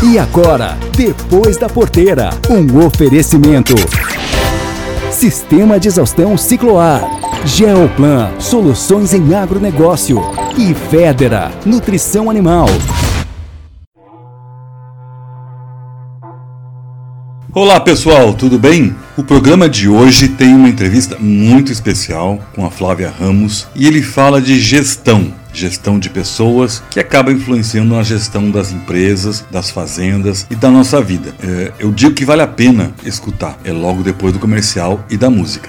E agora, depois da porteira, um oferecimento. Sistema de exaustão Cicloar. Geoplan, soluções em agronegócio. E Federa, nutrição animal. Olá pessoal, tudo bem? O programa de hoje tem uma entrevista muito especial com a Flávia Ramos e ele fala de gestão, gestão de pessoas que acaba influenciando na gestão das empresas, das fazendas e da nossa vida. É, eu digo que vale a pena escutar, é logo depois do comercial e da música.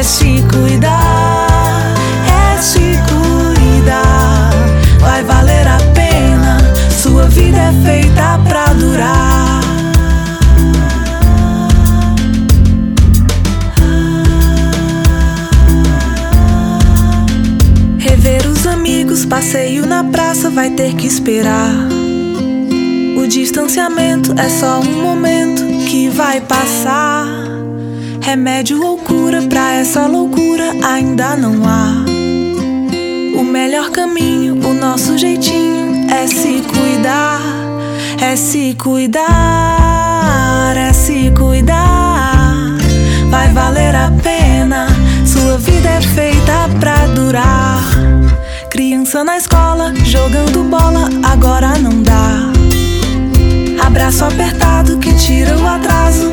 é se cuidar, é se cuidar. Vai valer a pena, sua vida é feita pra durar. Rever os amigos, passeio na praça vai ter que esperar. O distanciamento é só um momento que vai passar. Remédio ou cura pra essa loucura ainda não há. O melhor caminho, o nosso jeitinho é se cuidar, é se cuidar, é se cuidar. Vai valer a pena, sua vida é feita pra durar. Criança na escola, jogando bola, agora não dá. Abraço apertado que tira o atraso,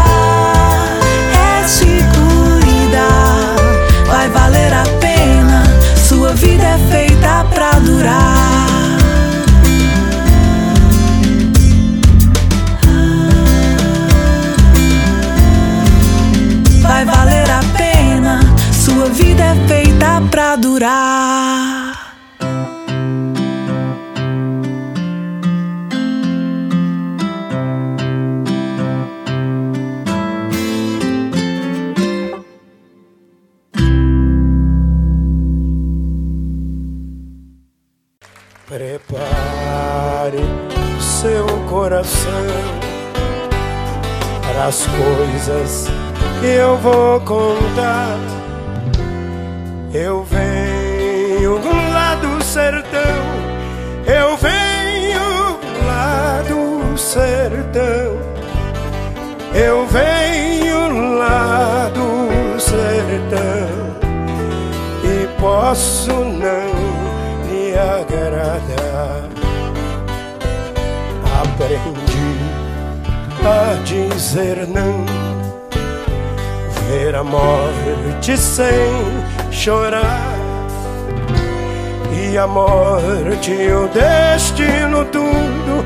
morte o destino tudo.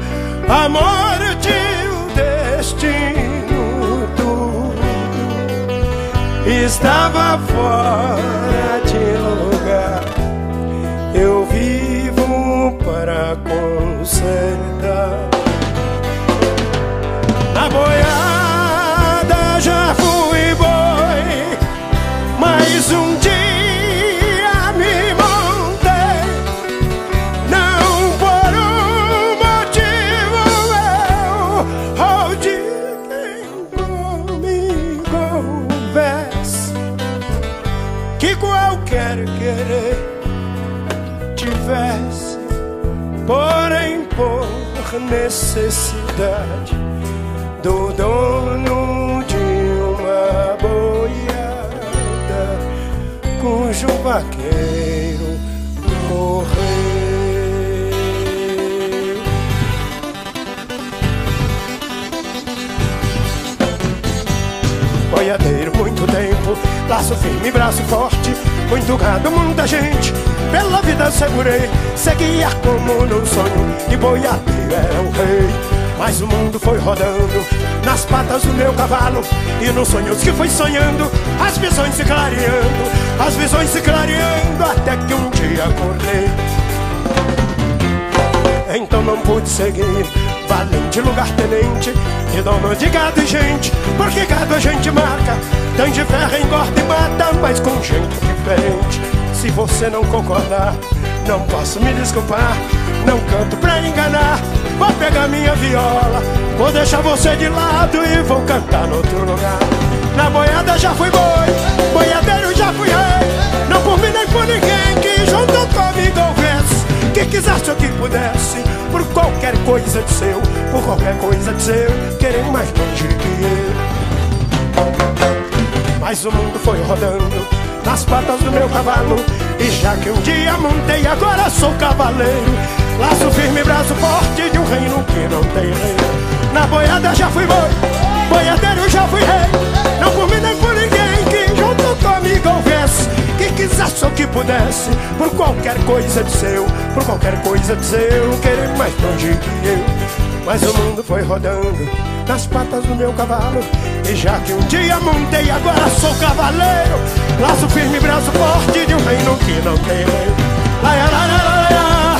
A morte o destino tudo. Estava fora de lugar. Eu vivo para consertar necessidade do dono de uma boiada cujo vaqueiro morreu. boiadeiro muito tempo Laço firme, braço forte Muito gado, muita gente Pela vida segurei. Seguia como num sonho E boiadeiro era o rei. Mas o mundo foi rodando Nas patas do meu cavalo E nos sonhos que fui sonhando As visões se clareando As visões se clareando Até que um dia acordei. Então não pude seguir Valente lugar tenente E dono de gado e gente Porque gado a gente marca Tem de ferro, engorda e mata Mas com jeito diferente. Se você não concordar Não posso me desculpar. Não canto pra enganar Vou pegar minha viola. Vou deixar você de lado E vou cantar no outro lugar. Na boiada já fui boi Boiadeiro já fui rei. Não por mim nem por ninguém Que junto comigo houvesse Que quisesse ou que pudesse por qualquer coisa de seu, por qualquer coisa de seu, querer mais longe que eu. Mas o mundo foi rodando nas patas do meu cavalo, e já que um dia montei, agora sou cavaleiro. Laço firme, braço forte de um reino que não tem rei. Na boiada já fui boi, boiadeiro já fui rei. Não por mim nem por ninguém que junto comigo houvesse que quisesse ou que pudesse, por qualquer coisa de seu, por qualquer coisa de seu, querer mais longe que eu. Mas o mundo foi rodando nas patas do meu cavalo, e já que um dia montei, agora sou cavaleiro. Laço firme, braço forte de um reino que não tem. Laia, laia, laia. Laia,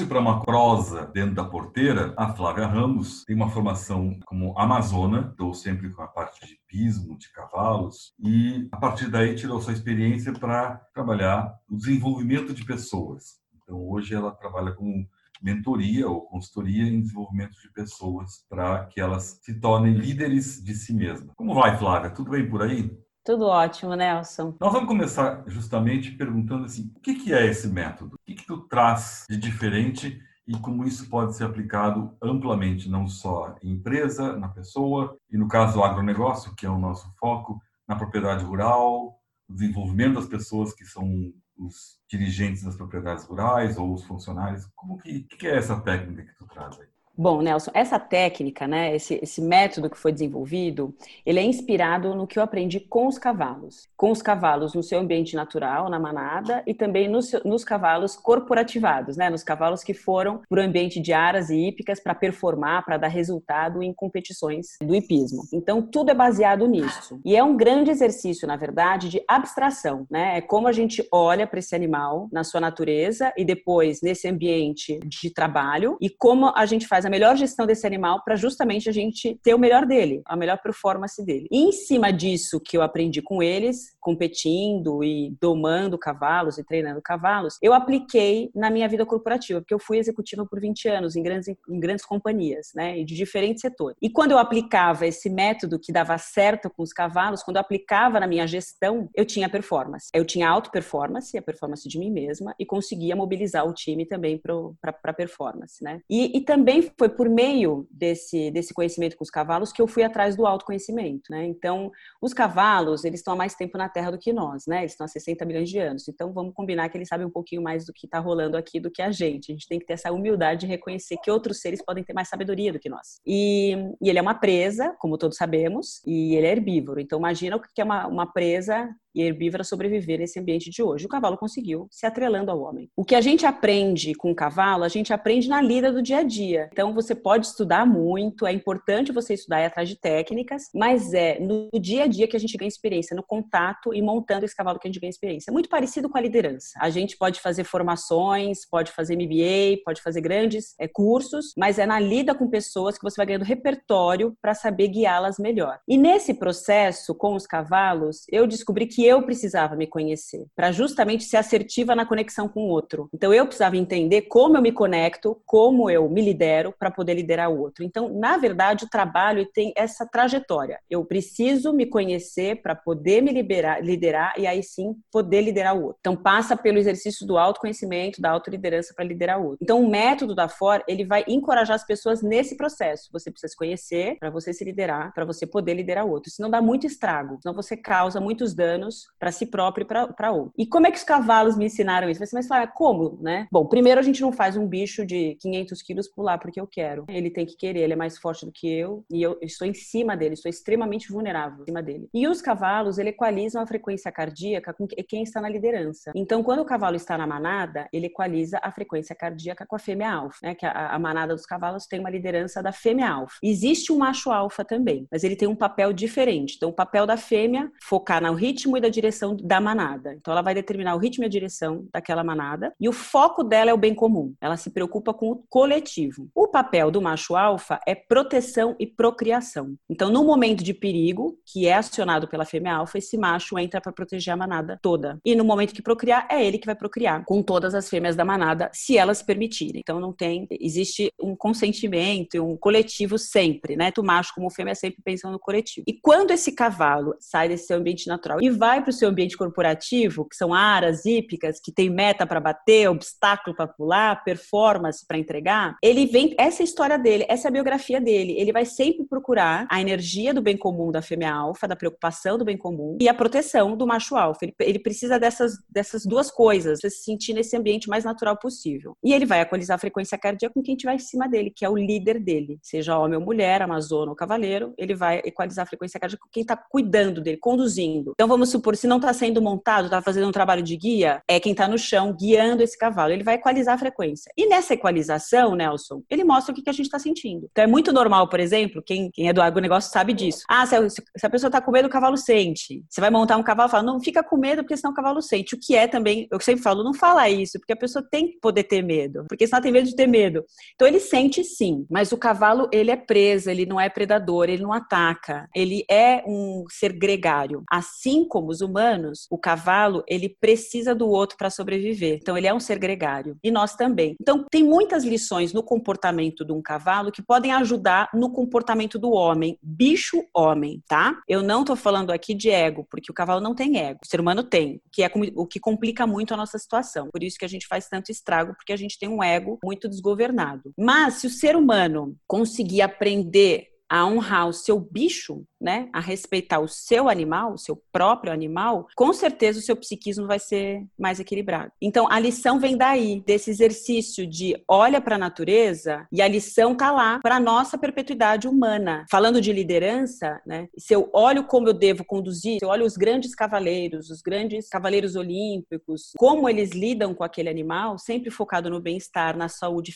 trouxe para uma prosa dentro da porteira a Flávia Ramos, tem uma formação como amazona, estou sempre com a parte de pismo, de cavalos, e a partir daí tirou sua experiência para trabalhar o desenvolvimento de pessoas. Então hoje ela trabalha com mentoria ou consultoria em desenvolvimento de pessoas para que elas se tornem líderes de si mesmas. Como vai, Flávia? Tudo bem por aí? Tudo ótimo, Nelson. Nós vamos começar justamente perguntando assim, o que é esse método? O que que tu traz de diferente e como isso pode ser aplicado amplamente, não só em empresa, na pessoa, e no caso do agronegócio, que é o nosso foco, na propriedade rural, desenvolvimento das pessoas que são os dirigentes das propriedades rurais ou os funcionários. Como que, que é essa técnica que tu traz aí? Bom, Nelson, essa técnica, né, esse, esse método que foi desenvolvido, ele é inspirado no que eu aprendi com os cavalos. Com os cavalos no seu ambiente natural, na manada, e também nos, nos cavalos corporativados, né, nos cavalos que foram para o ambiente de aras e hípicas para performar, para dar resultado em competições do hipismo. Então, tudo é baseado nisso. E é um grande exercício, na verdade, de abstração, né? É como a gente olha para esse animal na sua natureza e depois nesse ambiente de trabalho e como a gente faz a melhor gestão desse animal para justamente a gente ter o melhor dele, a melhor performance dele. E em cima disso que eu aprendi com eles, competindo e domando cavalos e treinando cavalos, eu apliquei na minha vida corporativa, porque eu fui executiva por 20 anos em grandes, em grandes companhias, né, e de diferentes setores. E quando eu aplicava esse método que dava certo com os cavalos, quando eu aplicava na minha gestão, eu tinha performance. Eu tinha auto performance, a performance de mim mesma, e conseguia mobilizar o time também para performance, né? E, e também foi por meio desse, desse conhecimento com os cavalos que eu fui atrás do autoconhecimento, né? Então, os cavalos, eles estão há mais tempo na Terra do que nós, né? Eles estão há 60 milhões de anos. Então, vamos combinar que eles sabem um pouquinho mais do que está rolando aqui do que a gente. A gente tem que ter essa humildade de reconhecer que outros seres podem ter mais sabedoria do que nós. E, e ele é uma presa, como todos sabemos, e ele é herbívoro. Então, imagina o que é uma, uma presa e herbívora sobreviver nesse ambiente de hoje. O cavalo conseguiu, se atrelando ao homem. O que a gente aprende com o cavalo, a gente aprende na lida do dia a dia. Então, você pode estudar muito, é importante você estudar e atrás de técnicas, mas é no dia a dia que a gente ganha experiência, no contato e montando esse cavalo que a gente ganha experiência. É muito parecido com a liderança. A gente pode fazer formações, pode fazer MBA, pode fazer grandes é, cursos, mas é na lida com pessoas que você vai ganhando repertório para saber guiá-las melhor. E nesse processo com os cavalos, eu descobri que que eu precisava me conhecer, para justamente ser assertiva na conexão com o outro. Então eu precisava entender como eu me conecto, como eu me lidero para poder liderar o outro. Então, na verdade, o trabalho tem essa trajetória. Eu preciso me conhecer para poder me liberar, liderar e aí sim poder liderar o outro. Então passa pelo exercício do autoconhecimento, da autoliderança para liderar o outro. Então o método da FOR, ele vai encorajar as pessoas nesse processo. Você precisa se conhecer para você se liderar, para você poder liderar o outro. Senão dá muito estrago, senão você causa muitos danos para si próprio e para outro. E como é que os cavalos me ensinaram isso? Você vai falar, como, né? Bom, primeiro a gente não faz um bicho de 500 quilos pular porque eu quero. Ele tem que querer, ele é mais forte do que eu e eu estou em cima dele, estou extremamente vulnerável em cima dele. E os cavalos, ele equalizam a frequência cardíaca com quem está na liderança. Então, quando o cavalo está na manada, ele equaliza a frequência cardíaca com a fêmea alfa, né? Que a, a manada dos cavalos tem uma liderança da fêmea alfa. Existe um macho alfa também, mas ele tem um papel diferente. Então, o papel da fêmea focar no ritmo e da direção da manada. Então, ela vai determinar o ritmo e a direção daquela manada e o foco dela é o bem comum. Ela se preocupa com o coletivo. O papel do macho alfa é proteção e procriação. Então, no momento de perigo, que é acionado pela fêmea alfa, esse macho entra para proteger a manada toda. E no momento que procriar, é ele que vai procriar com todas as fêmeas da manada, se elas permitirem. Então, não tem, existe um consentimento, um coletivo sempre, né? Tu macho como fêmea sempre pensando no coletivo. E quando esse cavalo sai desse seu ambiente natural e vai para o seu ambiente corporativo, que são aras hípicas, que tem meta para bater, obstáculo para pular, performance para entregar, ele vem, essa é a história dele, essa é a biografia dele. Ele vai sempre procurar a energia do bem comum da fêmea alfa, da preocupação do bem comum e a proteção do macho alfa. Ele, ele precisa dessas, dessas duas coisas, se sentir nesse ambiente mais natural possível. E ele vai equalizar a frequência cardíaca com quem estiver em cima dele, que é o líder dele, seja homem ou mulher, amazona ou cavaleiro, ele vai equalizar a frequência cardíaca com quem está cuidando dele, conduzindo. Então vamos supor, se não está sendo montado, está fazendo um trabalho de guia, é quem está no chão guiando esse cavalo. Ele vai equalizar a frequência. E nessa equalização, Nelson, ele mostra o que, que a gente está sentindo. Então é muito normal, por exemplo, quem, quem é do agronegócio sabe disso. Ah, se a, se a pessoa está com medo, o cavalo sente. Você vai montar um cavalo e fala, não fica com medo, porque senão o cavalo sente. O que é também, eu sempre falo, não fala isso, porque a pessoa tem que poder ter medo, porque senão tem medo de ter medo. Então ele sente sim, mas o cavalo, ele é preso, ele não é predador, ele não ataca, ele é um ser gregário. Assim como os humanos, o cavalo, ele precisa do outro para sobreviver. Então ele é um ser gregário. E nós também. Então tem muitas lições no comportamento de um cavalo que podem ajudar no comportamento do homem, bicho homem, tá? Eu não tô falando aqui de ego, porque o cavalo não tem ego. O ser humano tem, que é o que complica muito a nossa situação. Por isso que a gente faz tanto estrago, porque a gente tem um ego muito desgovernado. Mas se o ser humano conseguir aprender a honrar o seu bicho, né, a respeitar o seu animal, o seu próprio animal, com certeza o seu psiquismo vai ser mais equilibrado. Então a lição vem daí, desse exercício de olha para a natureza e a lição tá lá para nossa perpetuidade humana. Falando de liderança, né, se eu olho como eu devo conduzir, se eu olho os grandes cavaleiros, os grandes cavaleiros olímpicos, como eles lidam com aquele animal, sempre focado no bem-estar, na saúde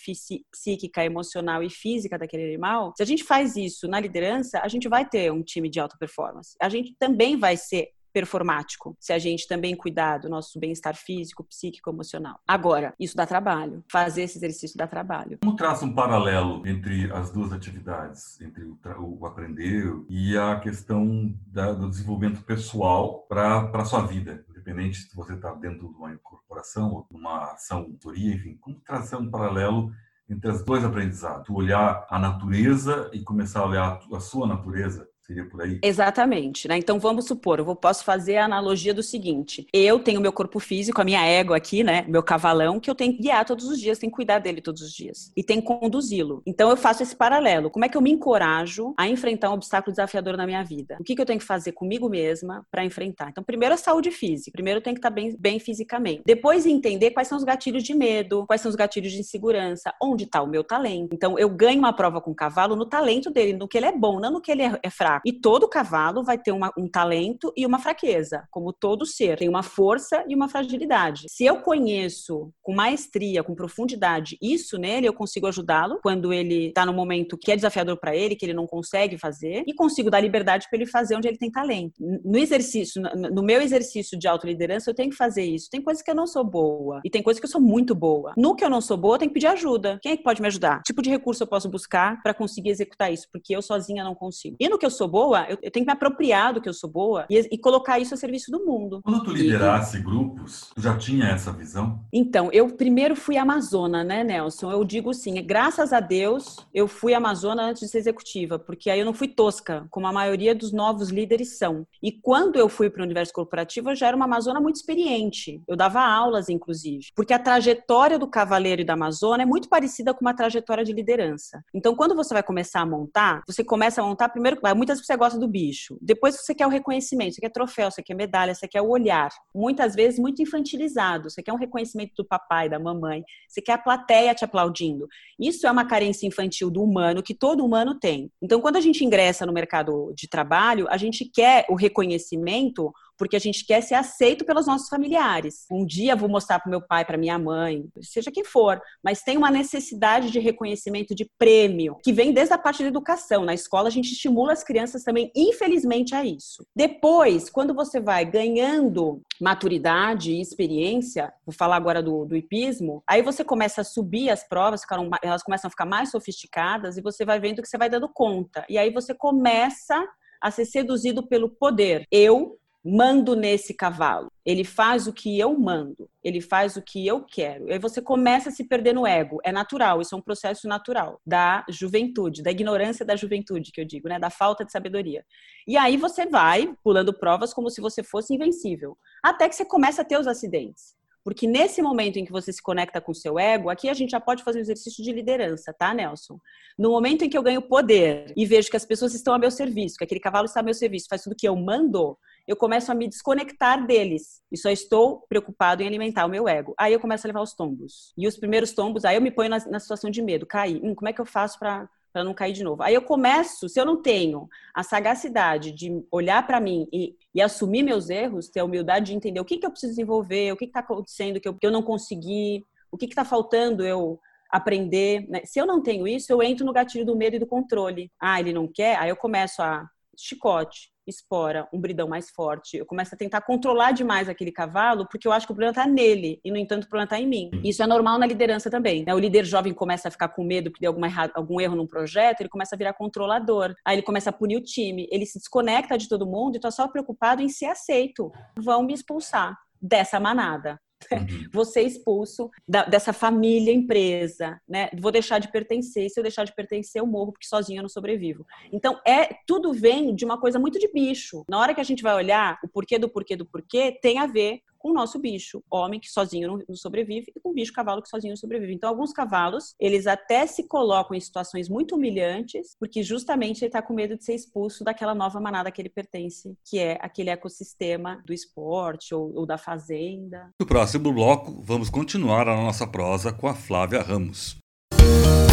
psíquica, emocional e física daquele animal. Se a gente faz isso na liderança, a gente vai ter um time de alta performance. A gente também vai ser performático, se a gente também cuidar do nosso bem-estar físico, psíquico, emocional. Agora, isso dá trabalho. Fazer esse exercício dá trabalho. Como traça um paralelo entre as duas atividades, entre o, o aprender e a questão da, do desenvolvimento pessoal para a sua vida? Independente se você está dentro de uma corporação ou numa ação, autoria, enfim, como traçar um paralelo entre os dois aprendizados. Olhar a natureza e começar a olhar a sua natureza Seria por aí? Exatamente, né? Então vamos supor, eu posso fazer a analogia do seguinte: eu tenho meu corpo físico, a minha égua aqui, né? Meu cavalão, que eu tenho que guiar todos os dias, tenho que cuidar dele todos os dias e tenho que conduzi-lo. Então eu faço esse paralelo. Como é que eu me encorajo a enfrentar um obstáculo desafiador na minha vida? O que, que eu tenho que fazer comigo mesma para enfrentar? Então, primeiro a saúde física. Primeiro eu tenho que estar bem, bem fisicamente. Depois entender quais são os gatilhos de medo, quais são os gatilhos de insegurança, onde está o meu talento. Então eu ganho uma prova com o cavalo no talento dele, no que ele é bom, não no que ele é, é fraco. E todo cavalo vai ter uma, um talento e uma fraqueza, como todo ser. Tem uma força e uma fragilidade. Se eu conheço com maestria, com profundidade isso nele, eu consigo ajudá-lo quando ele está no momento que é desafiador para ele, que ele não consegue fazer, e consigo dar liberdade para ele fazer onde ele tem talento. No exercício, no meu exercício de autoliderança, eu tenho que fazer isso. Tem coisas que eu não sou boa e tem coisas que eu sou muito boa. No que eu não sou boa, eu tenho que pedir ajuda. Quem é que pode me ajudar? Que tipo de recurso eu posso buscar para conseguir executar isso? Porque eu sozinha não consigo. E no que eu sou sou boa, eu, eu tenho que me apropriar do que eu sou boa e, e, colocar isso a serviço do mundo. Quando tu liderasse e, grupos, tu já tinha essa visão? Então, eu primeiro fui amazona, né, Nelson? Eu digo sim, graças a Deus, eu fui amazona antes de ser executiva, porque aí eu não fui tosca, como a maioria dos novos líderes são. E quando eu fui para o universo corporativo, eu já era uma amazona muito experiente. Eu dava aulas, inclusive, porque a trajetória do cavaleiro e da amazona é muito parecida com uma trajetória de liderança. Então, quando você vai começar a montar, você começa a montar primeiro, muitas vezes você gosta do bicho, depois você quer o reconhecimento, você quer troféu, você quer medalha, você quer o olhar. Muitas vezes muito infantilizado, você quer um reconhecimento do papai, da mamãe, você quer a plateia te aplaudindo. Isso é uma carência infantil do humano que todo humano tem. Então, quando a gente ingressa no mercado de trabalho, a gente quer o reconhecimento porque a gente quer ser aceito pelos nossos familiares. Um dia vou mostrar para meu pai, para minha mãe, seja quem for, mas tem uma necessidade de reconhecimento, de prêmio, que vem desde a parte da educação. Na escola a gente estimula as crianças também, infelizmente, a isso. Depois, quando você vai ganhando maturidade e experiência, vou falar agora do, do hipismo, aí você começa a subir as provas, elas começam a ficar mais sofisticadas e você vai vendo que você vai dando conta. E aí você começa a ser seduzido pelo poder. Eu mando nesse cavalo. Ele faz o que eu mando, ele faz o que eu quero. E aí você começa a se perder no ego. É natural, isso é um processo natural da juventude, da ignorância da juventude, que eu digo, né? Da falta de sabedoria. E aí você vai pulando provas como se você fosse invencível, até que você começa a ter os acidentes. Porque nesse momento em que você se conecta com o seu ego, aqui a gente já pode fazer um exercício de liderança, tá, Nelson? No momento em que eu ganho poder e vejo que as pessoas estão a meu serviço, que aquele cavalo está a meu serviço, faz tudo que eu mando, eu começo a me desconectar deles e só estou preocupado em alimentar o meu ego. Aí eu começo a levar os tombos. E os primeiros tombos, aí eu me ponho na, na situação de medo, cair. Hum, como é que eu faço para não cair de novo. Aí eu começo, se eu não tenho a sagacidade de olhar para mim e, e, assumir meus erros, ter a humildade de entender o que, que eu preciso desenvolver, o que está acontecendo que eu, que eu não consegui, o que está faltando eu aprender. Né? Se eu não tenho isso, eu entro no gatilho do medo e do controle. Ah, ele não quer? Aí eu começo a chicote, espora, um bridão mais forte. Eu começo a tentar controlar demais aquele cavalo, porque eu acho que o problema está nele, e no entanto o problema está em mim. Isso é normal na liderança também. Né? O líder jovem começa a ficar com medo porque deu alguma errado, algum erro num projeto, ele começa a virar controlador. Aí ele começa a punir o time, ele se desconecta de todo mundo e está só preocupado em ser aceito. Vão me expulsar dessa manada. Uhum. Vou ser expulso da, dessa família empresa, né? Vou deixar de pertencer. Se eu deixar de pertencer, eu morro, porque sozinho eu não sobrevivo. Então, é tudo vem de uma coisa muito de bicho. Na hora que a gente vai olhar o porquê do porquê do porquê, tem a ver com o nosso bicho, homem que sozinho não sobrevive e com o bicho cavalo que sozinho não sobrevive. Então, alguns cavalos, eles até se colocam em situações muito humilhantes, porque justamente ele está com medo de ser expulso daquela nova manada que ele pertence, que é aquele ecossistema do esporte ou, ou da fazenda. No próximo bloco, vamos continuar a nossa prosa com a Flávia Ramos.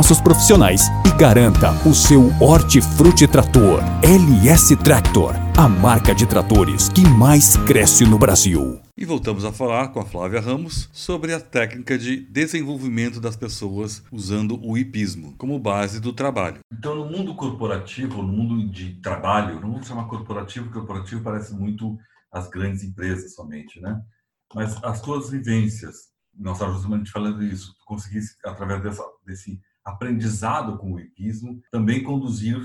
nossos profissionais e garanta o seu Hortifruti Trator LS Tractor, a marca de tratores que mais cresce no Brasil. E voltamos a falar com a Flávia Ramos sobre a técnica de desenvolvimento das pessoas usando o hipismo como base do trabalho. Então, no mundo corporativo, no mundo de trabalho, não vamos chamar corporativo, corporativo parece muito as grandes empresas somente, né? Mas as tuas vivências, nós estávamos justamente falando isso, tu conseguisse, através dessa, desse aprendizado com o hipismo, também conduzir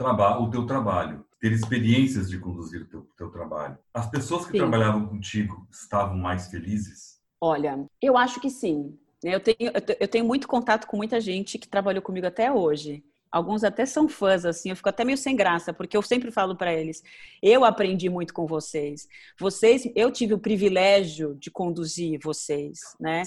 o teu trabalho, ter experiências de conduzir o teu, teu trabalho. As pessoas que sim. trabalhavam contigo estavam mais felizes? Olha, eu acho que sim. Eu tenho, eu tenho muito contato com muita gente que trabalhou comigo até hoje. Alguns até são fãs, assim, eu fico até meio sem graça, porque eu sempre falo para eles: eu aprendi muito com vocês. Vocês, eu tive o privilégio de conduzir vocês, né?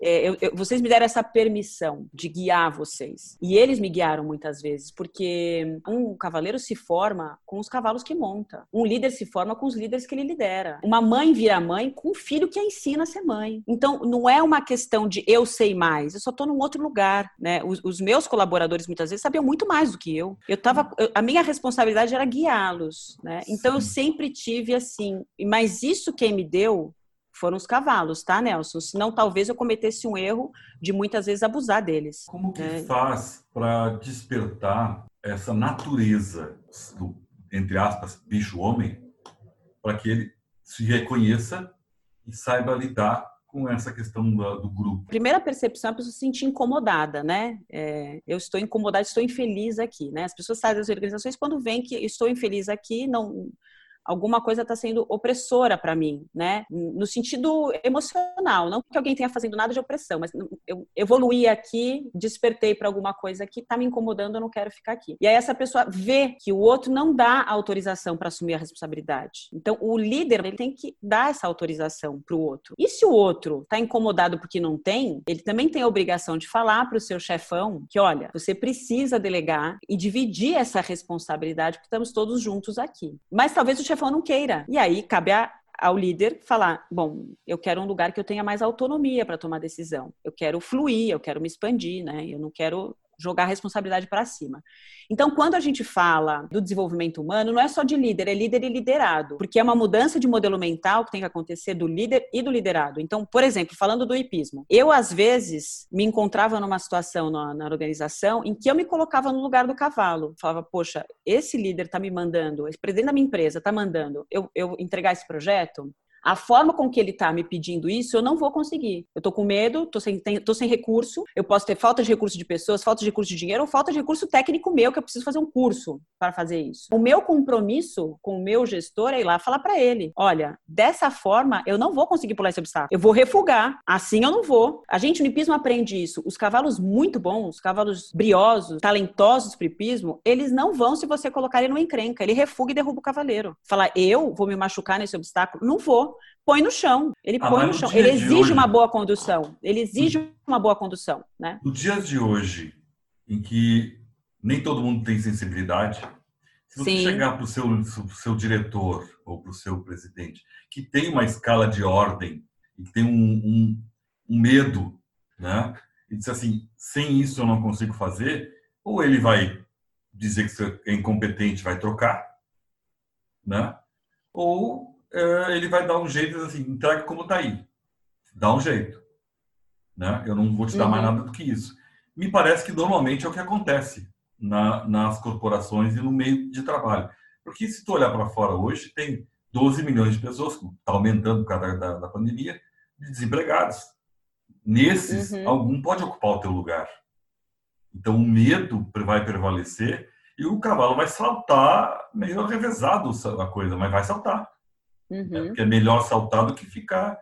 É, eu, eu, vocês me deram essa permissão de guiar vocês. E eles me guiaram muitas vezes, porque um cavaleiro se forma com os cavalos que monta. Um líder se forma com os líderes que ele lidera. Uma mãe vira mãe com um filho que a ensina a ser mãe. Então, não é uma questão de eu sei mais, eu só estou num outro lugar, né? Os, os meus colaboradores muitas vezes sabiam sabiam muito mais do que eu. Eu tava, a minha responsabilidade era guiá-los, né? Então eu sempre tive assim, mas isso quem me deu foram os cavalos, tá, Nelson? Senão talvez eu cometesse um erro de muitas vezes abusar deles. Como que é. faz para despertar essa natureza do, entre aspas, bicho-homem, para que ele se reconheça e saiba lidar com essa questão do, grupo? Primeira percepção é a pessoa se sentir incomodada, né? É, eu estou incomodada, estou infeliz aqui, né? As pessoas saem das organizações quando veem que estou infeliz aqui, não alguma coisa está sendo opressora para mim, né? No sentido emocional, não que alguém tenha fazendo nada de opressão, mas eu evoluí aqui, despertei para alguma coisa que está me incomodando, eu não quero ficar aqui. E aí essa pessoa vê que o outro não dá autorização para assumir a responsabilidade. Então o líder ele tem que dar essa autorização para o outro. E se o outro está incomodado porque não tem, ele também tem a obrigação de falar para o seu chefão que, olha, você precisa delegar e dividir essa responsabilidade, porque estamos todos juntos aqui. Mas talvez o chefão chefão não queira. E aí cabe a, ao líder falar: bom, eu quero um lugar que eu tenha mais autonomia para tomar decisão. Eu quero fluir, eu quero me expandir, né? Eu não quero jogar a responsabilidade para cima. Então, quando a gente fala do desenvolvimento humano, não é só de líder, é líder e liderado, porque é uma mudança de modelo mental que tem que acontecer do líder e do liderado. Então, por exemplo, falando do hipismo, eu às vezes me encontrava numa situação na, na organização em que eu me colocava no lugar do cavalo. Falava, poxa, esse líder está me mandando, esse presidente da minha empresa está mandando eu, eu entregar esse projeto, a forma com que ele está me pedindo isso, eu não vou conseguir. Eu estou com medo, estou sem, tô sem recurso, eu posso ter falta de recurso de pessoas, falta de recurso de dinheiro ou falta de recurso técnico meu, que eu preciso fazer um curso para fazer isso. O meu compromisso com o meu gestor é ir lá falar para ele: olha, dessa forma eu não vou conseguir pular esse obstáculo, eu vou refugar, assim eu não vou. A gente no hipismo aprende isso. Os cavalos muito bons, os cavalos briosos, talentosos para hipismo, eles não vão se você colocar ele numa encrenca, ele refuga e derruba o cavaleiro. Falar, eu vou me machucar nesse obstáculo? Não vou põe no chão. Ele ah, põe no chão. Ele exige hoje, uma boa condução. Ele exige uma boa condução, né? No dia de hoje, em que nem todo mundo tem sensibilidade, se você Sim. chegar para o seu, seu diretor ou para o seu presidente, que tem uma escala de ordem e que tem um, um, um medo, né? E diz assim, sem isso eu não consigo fazer, ou ele vai dizer que você é incompetente, vai trocar, né? Ou ele vai dar um jeito assim, entrega como está aí. Dá um jeito. Né? Eu não vou te dar uhum. mais nada do que isso. Me parece que normalmente é o que acontece na, nas corporações e no meio de trabalho. Porque se tu olhar para fora hoje, tem 12 milhões de pessoas, está aumentando por causa da, da, pandemia, de desempregados. Nesses, uhum. algum pode ocupar o teu lugar. Então o medo vai prevalecer e o cavalo vai saltar meio revezado a coisa, mas vai saltar. Né? Uhum. Porque é melhor saltar do que ficar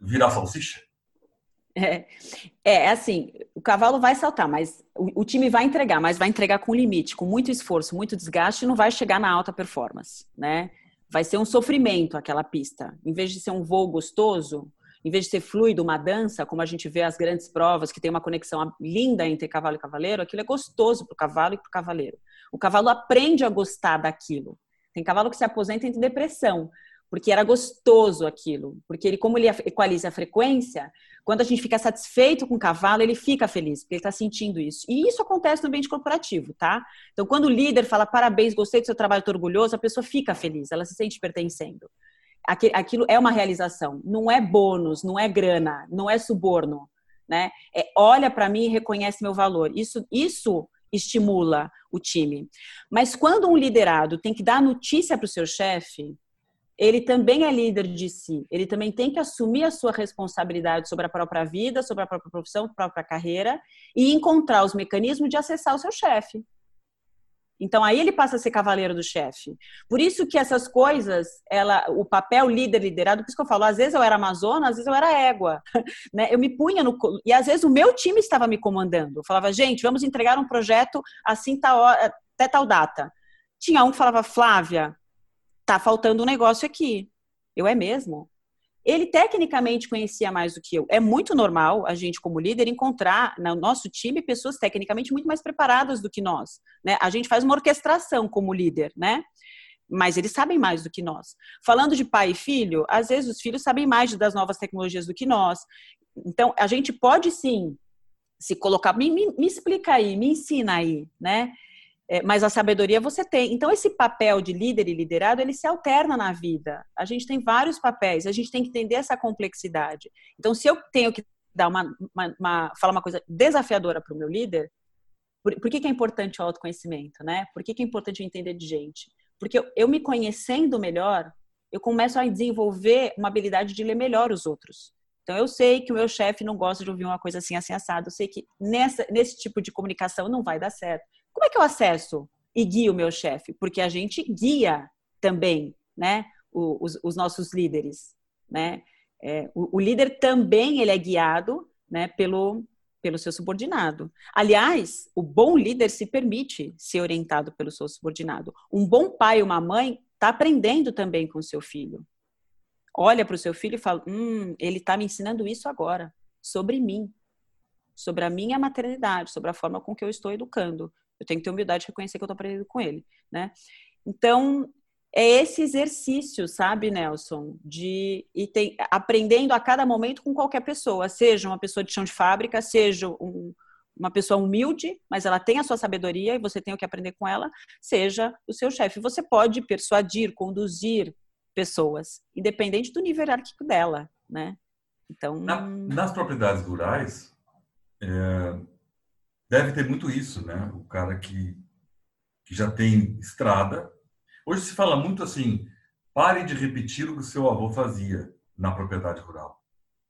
virar salsicha. É, é assim, o cavalo vai saltar, mas o, o, time vai entregar, mas vai entregar com limite, com muito esforço, muito desgaste, e não vai chegar na alta performance, né? Vai ser um sofrimento aquela pista. Em vez de ser um voo gostoso, em vez de ser fluido, uma dança, como a gente vê as grandes provas, que tem uma conexão linda entre cavalo e cavaleiro, aquilo é gostoso para o cavalo e para o cavaleiro. O cavalo aprende a gostar daquilo. Tem cavalo que se aposenta em depressão, porque era gostoso aquilo. Porque ele, como ele equaliza a frequência, quando a gente fica satisfeito com o cavalo, ele fica feliz, porque ele está sentindo isso. E isso acontece no ambiente corporativo, tá? Então, quando o líder fala parabéns, gostei do seu trabalho, estou orgulhoso, a pessoa fica feliz, ela se sente pertencendo. Aquilo é uma realização, não é bônus, não é grana, não é suborno, né? É, olha para mim e reconhece meu valor. Isso, isso estimula o time. Mas quando um liderado tem que dar notícia para o seu chefe, ele também é líder de si. Ele também tem que assumir a sua responsabilidade sobre a própria vida, sobre a própria profissão, a própria carreira e encontrar os mecanismos de acessar o seu chefe. Então aí ele passa a ser cavaleiro do chefe. Por isso que essas coisas, ela, o papel líder liderado, por isso que eu falo, às vezes eu era amazona, às vezes eu era égua, né? Eu me punha no e às vezes o meu time estava me comandando. Eu falava, gente, vamos entregar um projeto assim tal até tal data. Tinha um que falava, Flávia, tá faltando um negócio aqui. Eu é mesmo? Ele tecnicamente conhecia mais do que eu. É muito normal a gente, como líder, encontrar no nosso time pessoas tecnicamente muito mais preparadas do que nós. Né? A gente faz uma orquestração como líder, né? Mas eles sabem mais do que nós. Falando de pai e filho, às vezes os filhos sabem mais das novas tecnologias do que nós. Então, a gente pode sim se colocar, me, me, me explica aí, me ensina aí, né? É, mas a sabedoria você tem. Então, esse papel de líder e liderado, ele se alterna na vida. A gente tem vários papéis, a gente tem que entender essa complexidade. Então, se eu tenho que dar uma, uma, uma falar uma coisa desafiadora para o meu líder, por, por, que, que é importante o autoconhecimento, né? Por que, que é importante eu entender de gente? Porque eu, eu me conhecendo melhor, eu começo a desenvolver uma habilidade de ler melhor os outros. Então, eu sei que o meu chefe não gosta de ouvir uma coisa assim, assim, assado. Eu sei que nessa, nesse tipo de comunicação não vai dar certo. Como é que eu acesso e guio o meu chefe? Porque a gente guia também, né? Os, os nossos líderes, né? É, o, o, líder também ele é guiado, né? Pelo pelo seu subordinado. Aliás, o bom líder se permite ser orientado pelo seu subordinado. Um bom pai, uma mãe, está aprendendo também com o seu filho olha para o seu filho e fala: Hum, ele está me ensinando isso agora, sobre mim, sobre a minha maternidade, sobre a forma com que eu estou educando. Eu tenho que ter humildade de reconhecer que eu estou aprendendo com ele, né? Então, é esse exercício, sabe, Nelson, de e tem, aprendendo a cada momento com qualquer pessoa, seja uma pessoa de chão de fábrica, seja um, uma pessoa humilde, mas ela tem a sua sabedoria e você tem o que aprender com ela, seja o seu chefe. Você pode persuadir, conduzir, pessoas, independente do nível hierárquico dela, né? Então, Na, nas propriedades rurais é, deve ter muito isso, né? O cara que que já tem estrada. Hoje se fala muito assim: pare de repetir o que o seu avô fazia na propriedade rural,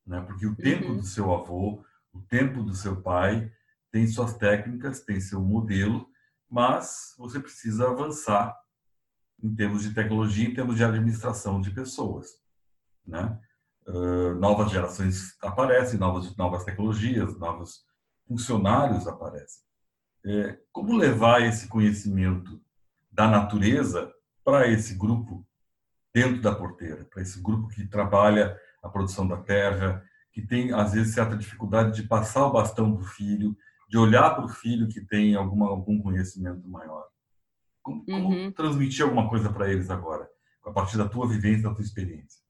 né? Porque o tempo uhum. do seu avô, o tempo do seu pai tem suas técnicas, tem seu modelo, mas você precisa avançar em termos de tecnologia, em termos de administração de pessoas, né? Uh, novas gerações aparecem, novas novas tecnologias, novos funcionários aparecem. É, como levar esse conhecimento da natureza para esse grupo dentro da porteira, para esse grupo que trabalha a produção da terra, que tem às vezes certa dificuldade de passar o bastão para o filho, de olhar para o filho que tem alguma, algum conhecimento maior. Como, uhum. transmitir alguma coisa para eles agora, a partir da tua vivência, da tua experiência?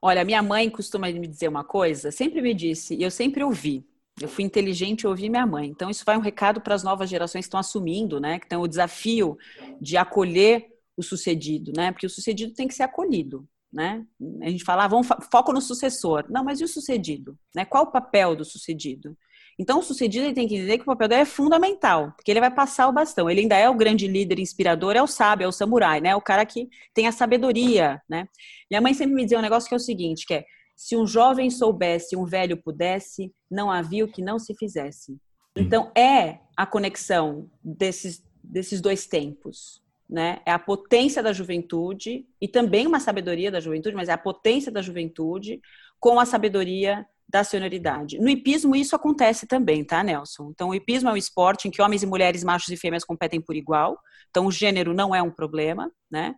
Olha, minha mãe costuma me dizer uma coisa, sempre me disse, e eu sempre ouvi. Eu fui inteligente e ouvi minha mãe. Então, isso vai um recado para as novas gerações que estão assumindo, né? Que tem o desafio de acolher o sucedido, né? Porque o sucedido tem que ser acolhido, né? A gente fala, ah, vamos foco no sucessor. Não, mas e o sucedido? Né? Qual o papel do sucedido? Então, o sucedido tem que entender que o papel dele é fundamental, porque ele vai passar o bastão. Ele ainda é o grande líder inspirador, é o sábio, é o samurai, né? O cara que tem a sabedoria, né? Minha mãe sempre me dizia um negócio que é o seguinte, que é se um jovem soubesse, um velho pudesse, não havia o que não se fizesse. Então, é a conexão desses, desses dois tempos, né? É a potência da juventude e também uma sabedoria da juventude, mas é a potência da juventude com a sabedoria da senioridade. No hipismo isso acontece também, tá, Nelson? Então o hipismo é um esporte em que homens e mulheres, machos e fêmeas competem por igual. Então o gênero não é um problema, né?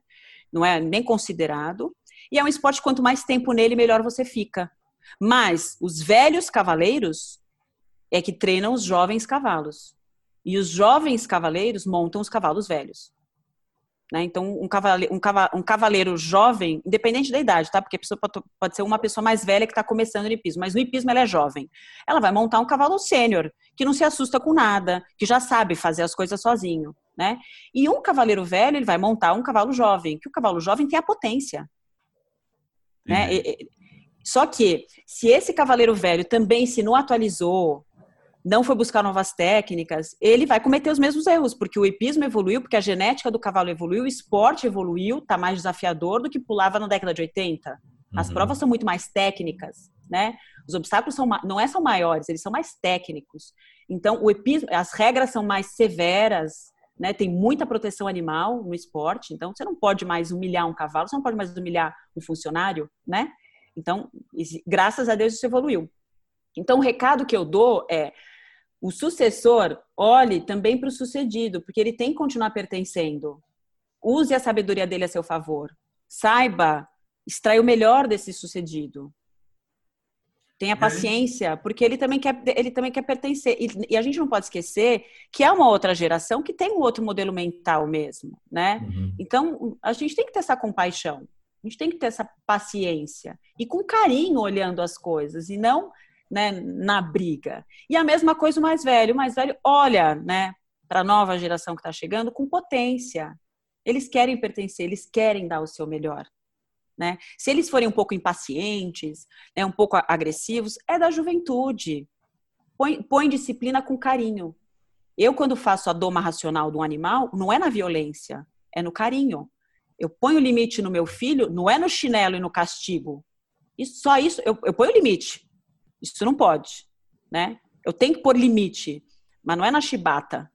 Não é nem considerado. E é um esporte quanto mais tempo nele, melhor você fica. Mas os velhos cavaleiros é que treinam os jovens cavalos. E os jovens cavaleiros montam os cavalos velhos. Né? Então, um cavaleiro, um, um cavaleiro, jovem, independente da idade, tá? Porque a pessoa pode, pode ser uma pessoa mais velha que está começando no hipismo, mas no hipismo ela é jovem. Ela vai montar um cavalo sênior, que não se assusta com nada, que já sabe fazer as coisas sozinho, né? E um cavaleiro velho, ele vai montar um cavalo jovem, que o cavalo jovem tem a potência. Né? E, e, só que, se esse cavaleiro velho também se não atualizou, não foi buscar novas técnicas, ele vai cometer os mesmos erros, porque o hipismo evoluiu, porque a genética do cavalo evoluiu, o esporte evoluiu, está mais desafiador do que pulava na década de 80. As uhum. provas são muito mais técnicas, né? Os obstáculos são, não é são maiores, eles são mais técnicos. Então, o hipismo, as regras são mais severas, né? Tem muita proteção animal no esporte, então você não pode mais humilhar um cavalo, você não pode mais humilhar um funcionário, né? Então, graças a Deus isso evoluiu. Então, o recado que eu dou é: o sucessor olhe também para o sucedido, porque ele tem que continuar pertencendo. Use a sabedoria dele a seu favor. Saiba extrair o melhor desse sucedido. Tenha paciência, porque ele também quer, ele também quer pertencer. E, e, a gente não pode esquecer que é uma outra geração que tem um outro modelo mental mesmo, né? Uhum. Então, a gente tem que ter essa compaixão. A gente tem que ter essa paciência. E com carinho olhando as coisas. E não né, na briga. E a mesma coisa o mais velho. O mais velho olha né, para a nova geração que está chegando com potência. Eles querem pertencer, eles querem dar o seu melhor. Né? Se eles forem um pouco impacientes, né, um pouco agressivos, é da juventude. Põe, põe disciplina com carinho. Eu, quando faço a doma racional do animal, não é na violência, é no carinho. Eu ponho limite no meu filho, não é no chinelo e no castigo. Isso, só isso, eu, eu ponho limite. Isso não pode, né? Eu tenho que pôr limite, mas não é na chibata.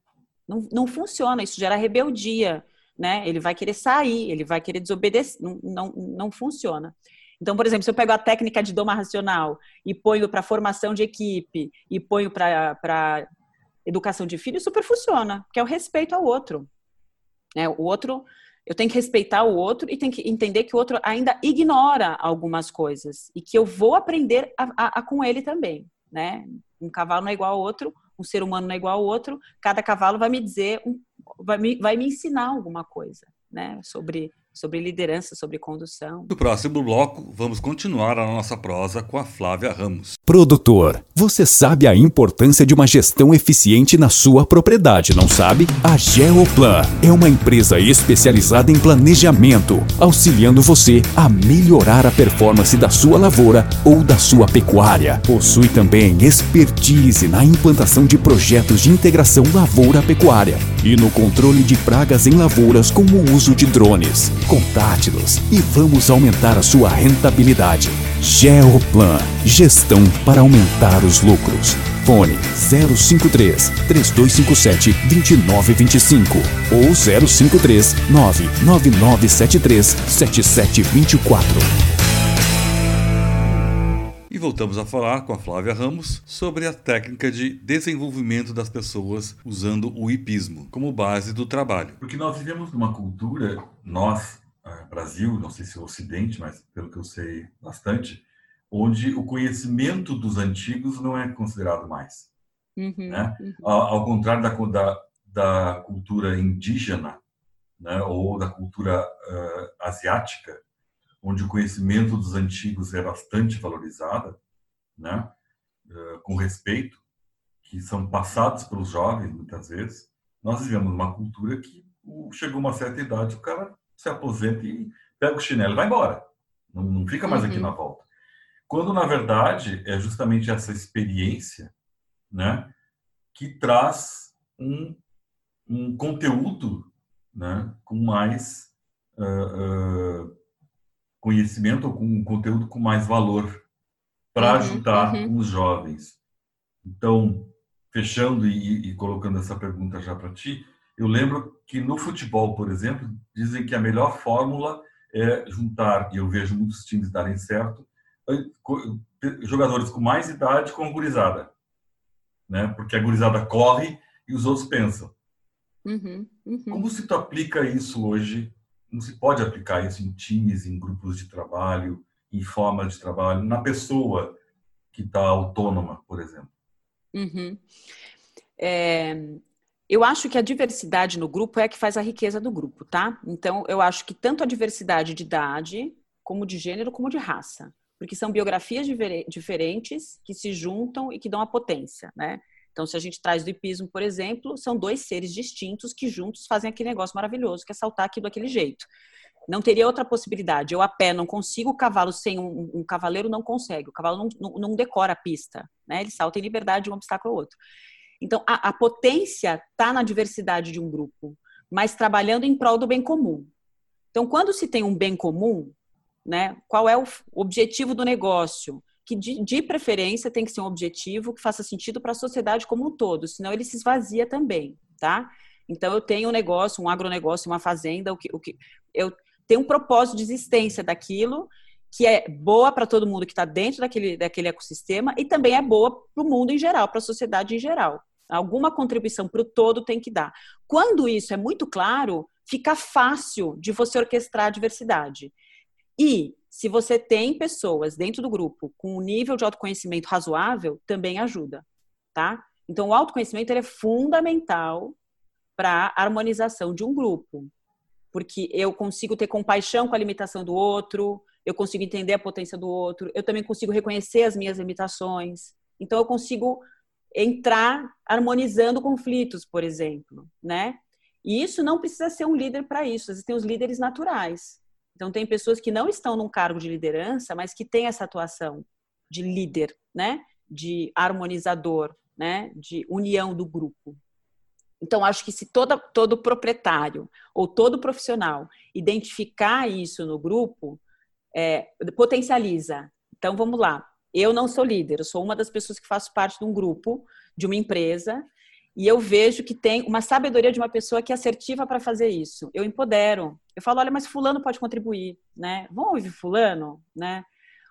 Não, não funciona, isso gera rebeldia, né? Ele vai querer sair, ele vai querer desobedecer, não, não, não funciona. Então, por exemplo, se eu pego a técnica de doma racional e ponho para formação de equipe e ponho para educação de filho, super funciona, que é o respeito ao outro. Né? O outro, eu tenho que respeitar o outro e tenho que entender que o outro ainda ignora algumas coisas e que eu vou aprender a, a, a com ele também, né? Um cavalo não é igual ao outro, um ser humano não é igual ao outro, cada cavalo vai me dizer, vai me, vai me ensinar alguma coisa, né? Sobre sobre liderança, sobre condução. No próximo bloco, vamos continuar a nossa prosa com a Flávia Ramos. Produtor, você sabe a importância de uma gestão eficiente na sua propriedade, não sabe? A Geoplan é uma empresa especializada em planejamento, auxiliando você a melhorar a performance da sua lavoura ou da sua pecuária. Possui também expertise na implantação de projetos de integração lavoura-pecuária e no controle de pragas em lavouras com o uso de drones. Contate-nos e vamos aumentar a sua rentabilidade. Geoplan Gestão para aumentar os lucros. Fone 053 3257 2925 ou 053 99973 7724. E voltamos a falar com a Flávia Ramos sobre a técnica de desenvolvimento das pessoas usando o hipismo como base do trabalho. Porque nós vivemos numa cultura, nós, eh, Brasil, não sei se o Ocidente, mas pelo que eu sei bastante, onde o conhecimento dos antigos não é considerado mais. Uhum, né? Uhum. Ao, ao, contrário da, da, da cultura indígena né? ou da cultura uh, asiática, onde o conhecimento dos antigos é bastante valorizado, né? Uh, com respeito, que são passados pelos jovens muitas vezes, nós vivemos uma cultura que chegou uma certa idade, o cara se aposenta e pega o chinelo e vai embora. Não, não fica mais uhum. aqui na volta. Quando, na verdade, é justamente essa experiência né, que traz um, um conteúdo né, com mais uh, uh, conhecimento, ou com um conteúdo com mais valor para uhum, ajudar uhum. os jovens. Então, fechando e, e colocando essa pergunta já para ti, eu lembro que no futebol, por exemplo, dizem que a melhor fórmula é juntar, e eu vejo muitos times darem certo, jogadores com mais idade com a gurizada, né? Porque a gurizada corre e os outros pensam. Uhum, uhum. Como se tu aplica isso hoje? Como se pode aplicar isso em times, em grupos de trabalho, em formas de trabalho, na pessoa que está autônoma, por exemplo? Uhum. É, eu acho que a diversidade no grupo é a que faz a riqueza do grupo, tá? Então, eu acho que tanto a diversidade de idade, como de gênero, como de raça porque são biografias diferentes que se juntam e que dão a potência, né? Então, se a gente traz do hipismo, por exemplo, são dois seres distintos que juntos fazem aquele negócio maravilhoso, que é saltar aqui daquele jeito. Não teria outra possibilidade. Eu a pé não consigo, o cavalo sem um, um cavaleiro não consegue. O cavalo não, não, não, decora a pista, né? Ele salta em liberdade de um obstáculo ao outro. Então, a, a potência está na diversidade de um grupo, mas trabalhando em prol do bem comum. Então, quando se tem um bem comum, né? Qual é o objetivo do negócio? Que de, de preferência tem que ser um objetivo que faça sentido para a sociedade como um todo, senão ele se esvazia também, tá? Então eu tenho um negócio, um agronegócio, uma fazenda, o que, o que eu tenho um propósito de existência daquilo que é boa para todo mundo que está dentro daquele, daquele ecossistema e também é boa para o mundo em geral, para a sociedade em geral. Alguma contribuição para o todo tem que dar. Quando isso é muito claro, fica fácil de você orquestrar a diversidade. E se você tem pessoas dentro do grupo com um nível de autoconhecimento razoável, também ajuda, tá? Então, o autoconhecimento é fundamental para a harmonização de um grupo, porque eu consigo ter compaixão com a limitação do outro, eu consigo entender a potência do outro, eu também consigo reconhecer as minhas limitações, Então eu consigo entrar harmonizando conflitos, por exemplo, né? E isso não precisa ser um líder para isso. Existem os líderes naturais. Então tem pessoas que não estão num cargo de liderança, mas que têm essa atuação de líder, né? De harmonizador, né? De união do grupo. Então acho que se toda, todo proprietário ou todo profissional identificar isso no grupo, é, potencializa. Então vamos lá. Eu não sou líder, eu sou uma das pessoas que faço parte de um grupo, de uma empresa, e eu vejo que tem uma sabedoria de uma pessoa que é assertiva para fazer isso. Eu empodero. Eu falo, olha, mas fulano pode contribuir, né? Vamos ouvir fulano, né?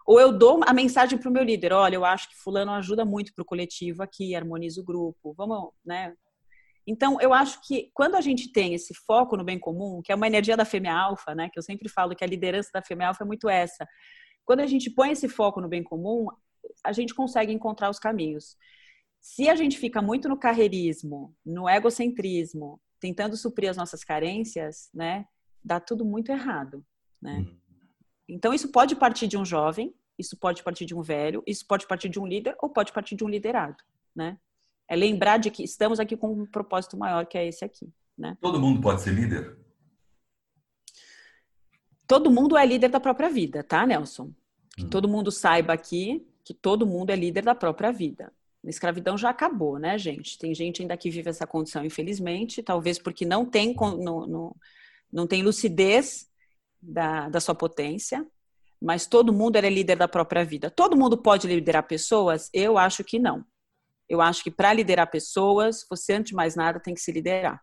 Ou eu dou a mensagem para o meu líder, olha, eu acho que fulano ajuda muito para o coletivo aqui, harmoniza o grupo, vamos, né? Então, eu acho que quando a gente tem esse foco no bem comum, que é uma energia da fêmea alfa, né? Que eu sempre falo que a liderança da fêmea alfa é muito essa. Quando a gente põe esse foco no bem comum, a gente consegue encontrar os caminhos. Se a gente fica muito no carreirismo, no egocentrismo, tentando suprir as nossas carências, né, dá tudo muito errado, né? Uhum. Então isso pode partir de um jovem, isso pode partir de um velho, isso pode partir de um líder ou pode partir de um liderado, né? É lembrar de que estamos aqui com um propósito maior que é esse aqui, né? Todo mundo pode ser líder? todo mundo é líder da própria vida, tá, Nelson? Que hum. todo mundo saiba aqui que todo mundo é líder da própria vida. A escravidão já acabou, né, gente? Tem gente ainda que vive essa condição, infelizmente, talvez porque não tem, não, não, não tem lucidez da, da sua potência, mas todo mundo é líder da própria vida. Todo mundo pode liderar pessoas? Eu acho que não. Eu acho que para liderar pessoas, você, antes de mais nada, tem que se liderar.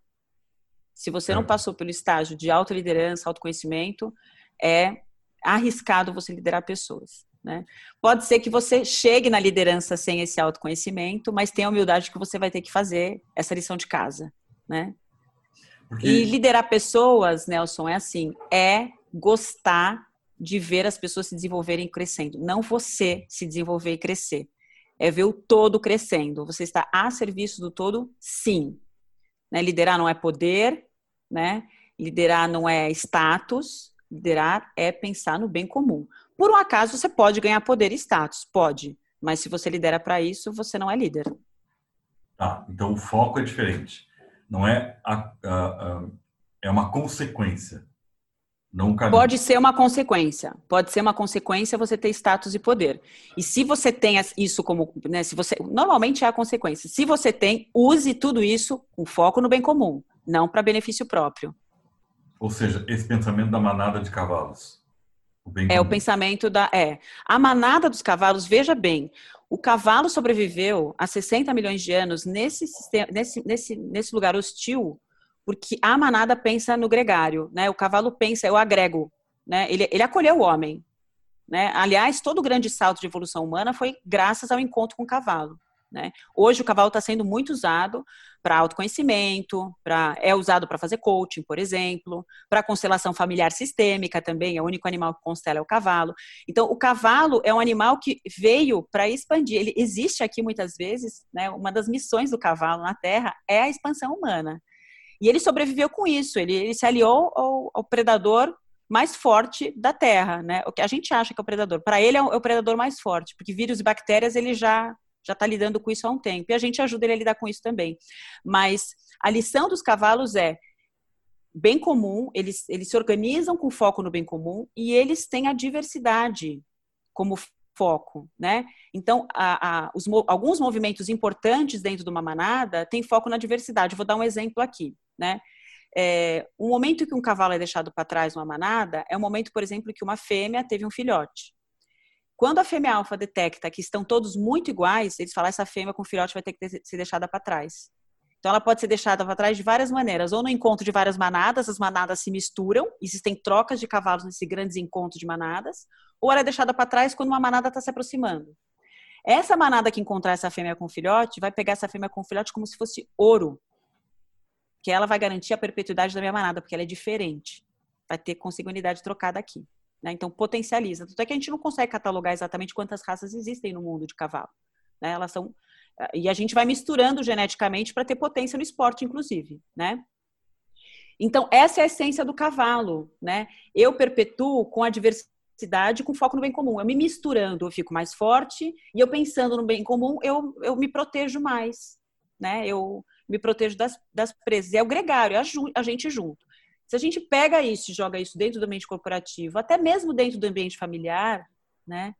Se você não é. passou pelo estágio de autoliderança, autoconhecimento, é arriscado você liderar pessoas. Né? Pode ser que você chegue na liderança sem esse autoconhecimento, mas tenha a humildade que você vai ter que fazer essa lição de casa. Né? Porque... E liderar pessoas, Nelson, é assim: é gostar de ver as pessoas se desenvolverem e crescendo. Não você se desenvolver e crescer. É ver o todo crescendo. Você está a serviço do todo, sim. Né? Liderar não é poder, né? Liderar não é status, Liderar é pensar no bem comum. Por um acaso, você pode ganhar poder e status, pode, mas se você lidera para isso, você não é líder. Tá, então o foco é diferente. Não é a, a, a é uma consequência. Não Pode ser uma consequência. Pode ser uma consequência você ter status e poder. E se você tem isso como, né, se você normalmente é a consequência. Se você tem, use tudo isso com foco no bem comum, não para benefício próprio. Ou seja, esse pensamento da manada de cavalos. O é comum. o pensamento da. É. A manada dos cavalos, veja bem, o cavalo sobreviveu há 60 milhões de anos nesse, nesse, nesse, nesse lugar hostil, porque a manada pensa no gregário, né? O cavalo pensa, eu agrego, né? Ele, ele acolheu o homem, né? Aliás, todo o grande salto de evolução humana foi graças ao encontro com o cavalo. Né? Hoje o cavalo está sendo muito usado para autoconhecimento, pra, é usado para fazer coaching, por exemplo, para constelação familiar sistêmica também, é o único animal que constela é o cavalo. Então, o cavalo é um animal que veio para expandir. Ele existe aqui muitas vezes, né? Uma das missões do cavalo na Terra é a expansão humana. E ele sobreviveu com isso, ele, ele se aliou ao, ao predador mais forte da Terra, né? O que a gente acha que é o predador. Para ele é o, é o predador mais forte, porque vírus e bactérias ele já já está lidando com isso há um tempo. E a gente ajuda ele a lidar com isso também. Mas a lição dos cavalos é bem comum, eles, eles se organizam com foco no bem comum e eles têm a diversidade como foco, né? Então, a, a, os, alguns movimentos importantes dentro de uma manada têm foco na diversidade. Vou dar um exemplo aqui, né? É, um momento que um cavalo é deixado para trás numa manada é o momento, por exemplo, que uma fêmea teve um filhote. Quando a fêmea alfa detecta que estão todos muito iguais, eles falam essa fêmea com filhote vai ter que ser deixada para trás. Então ela pode ser deixada para trás de várias maneiras, ou no encontro de várias manadas, as manadas se misturam, existem trocas de cavalos nesse grandes encontro de manadas, ou ela é deixada para trás quando uma manada está se aproximando. Essa manada que encontrar essa fêmea com filhote vai pegar essa fêmea com filhote como se fosse ouro, que ela vai garantir a perpetuidade da minha manada, porque ela é diferente. Vai ter consanguinidade trocada aqui. Né? Então, potencializa. Tanto é que a gente não consegue catalogar exatamente quantas raças existem no mundo de cavalo. Né? Elas são. E a gente vai misturando geneticamente para ter potência no esporte, inclusive. Né? Então, essa é a essência do cavalo. Né? Eu perpetuo com a diversidade com foco no bem comum. Eu me misturando, eu fico mais forte, e eu pensando no bem comum, eu, eu me protejo mais, né? Eu me protejo das, das presas. É o gregário, é a, a gente junto. Se a gente pega isso e joga isso dentro do ambiente corporativo, até mesmo dentro do ambiente familiar, né?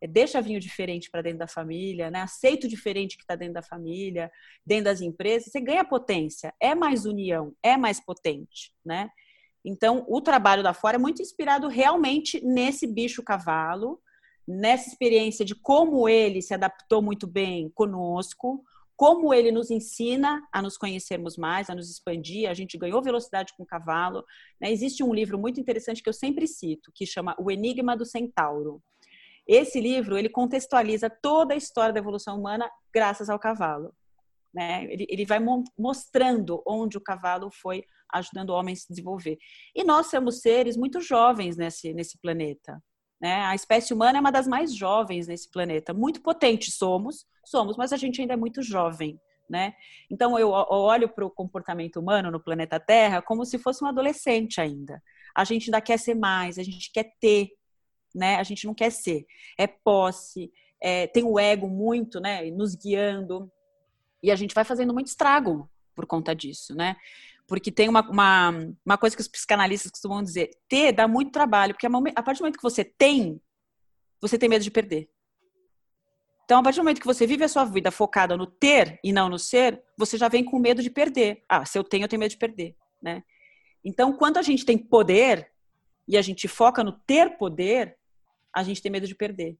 É, deixa vinho diferente para dentro da família, né? aceito diferente que está dentro da família, dentro das empresas, você ganha potência, é mais união, é mais potente, né? Então, o trabalho da fora é muito inspirado realmente nesse bicho cavalo, nessa experiência de como ele se adaptou muito bem conosco, como ele nos ensina a nos conhecermos mais, a nos expandir. A gente ganhou velocidade com o cavalo. Né? Existe um livro muito interessante que eu sempre cito, que chama O Enigma do Centauro. Esse livro ele contextualiza toda a história da evolução humana graças ao cavalo. Né? Ele, ele vai mostrando onde o cavalo foi ajudando o homem a se desenvolver. E nós somos seres muito jovens nesse, nesse planeta. Né? A espécie humana é uma das mais jovens nesse planeta. Muito potentes somos, somos, mas a gente ainda é muito jovem. Né? Então eu olho para o comportamento humano no planeta Terra como se fosse um adolescente ainda. A gente ainda quer ser mais, a gente quer ter, né? A gente não quer ser. É posse, é, tem o ego muito, né? Nos guiando e a gente vai fazendo muito estrago por conta disso, né? Porque tem uma, uma, uma coisa que os psicanalistas costumam dizer: ter dá muito trabalho, porque a partir do momento que você tem, você tem medo de perder. Então, a partir do momento que você vive a sua vida focada no ter e não no ser, você já vem com medo de perder. Ah, se eu tenho, eu tenho medo de perder, né? Então, quando a gente tem poder e a gente foca no ter poder, a gente tem medo de perder.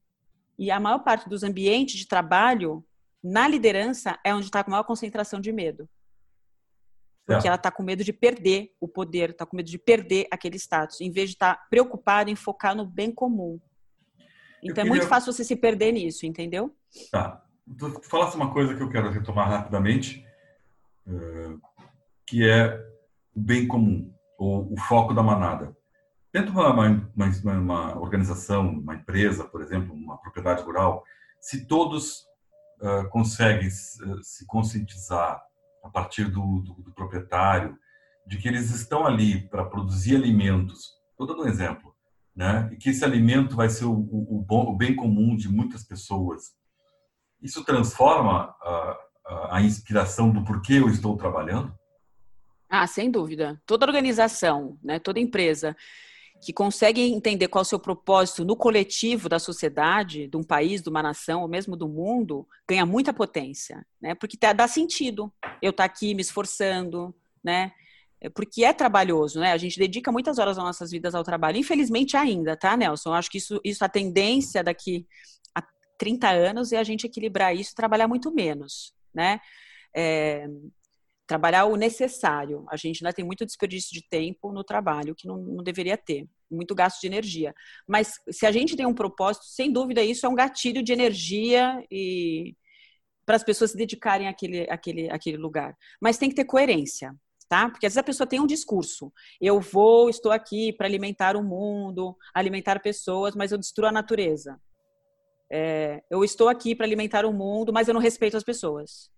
E a maior parte dos ambientes de trabalho, na liderança, é onde está com maior concentração de medo. Porque é. ela está com medo de perder o poder, está com medo de perder aquele status, em vez de estar tá preocupada em focar no bem comum. Então queria... é muito fácil você se perder nisso, entendeu? Tá. Tu falasse uma coisa que eu quero retomar rapidamente, eh, que é o bem comum, ou o foco da manada. Dentro de uma, uma, uma, organização, uma empresa, por exemplo, uma propriedade rural, se todos uh, conseguem uh, se conscientizar a partir do, do, do, proprietário de que eles estão ali para produzir alimentos, estou dando um exemplo, né? e que esse alimento vai ser o, o, bom, o bem comum de muitas pessoas, isso transforma a, a, a inspiração do porquê eu estou trabalhando? Ah, sem dúvida. Toda organização, né, toda empresa que conseguem entender qual é o seu propósito no coletivo da sociedade, de um país, de uma nação, ou mesmo do mundo, ganha muita potência, né? Porque dá sentido eu estar aqui me esforçando, né? É, porque é trabalhoso, né? A gente dedica muitas horas das nossas vidas ao trabalho, infelizmente ainda, tá, Nelson? Eu acho que isso, isso a tendência daqui a 30 anos é a gente equilibrar isso e trabalhar muito menos, né? É, trabalhar o necessário. A gente ainda tem muito desperdício de tempo no trabalho que não, não, deveria ter, muito gasto de energia. Mas se a gente tem um propósito, sem dúvida isso é um gatilho de energia e para as pessoas se dedicarem àquele, àquele, àquele lugar. Mas tem que ter coerência. Tá? Porque às vezes a pessoa tem um discurso. Eu vou, estou aqui para alimentar o mundo, alimentar pessoas, mas eu destruo a natureza. É, eu estou aqui para alimentar o mundo, mas eu não respeito as pessoas.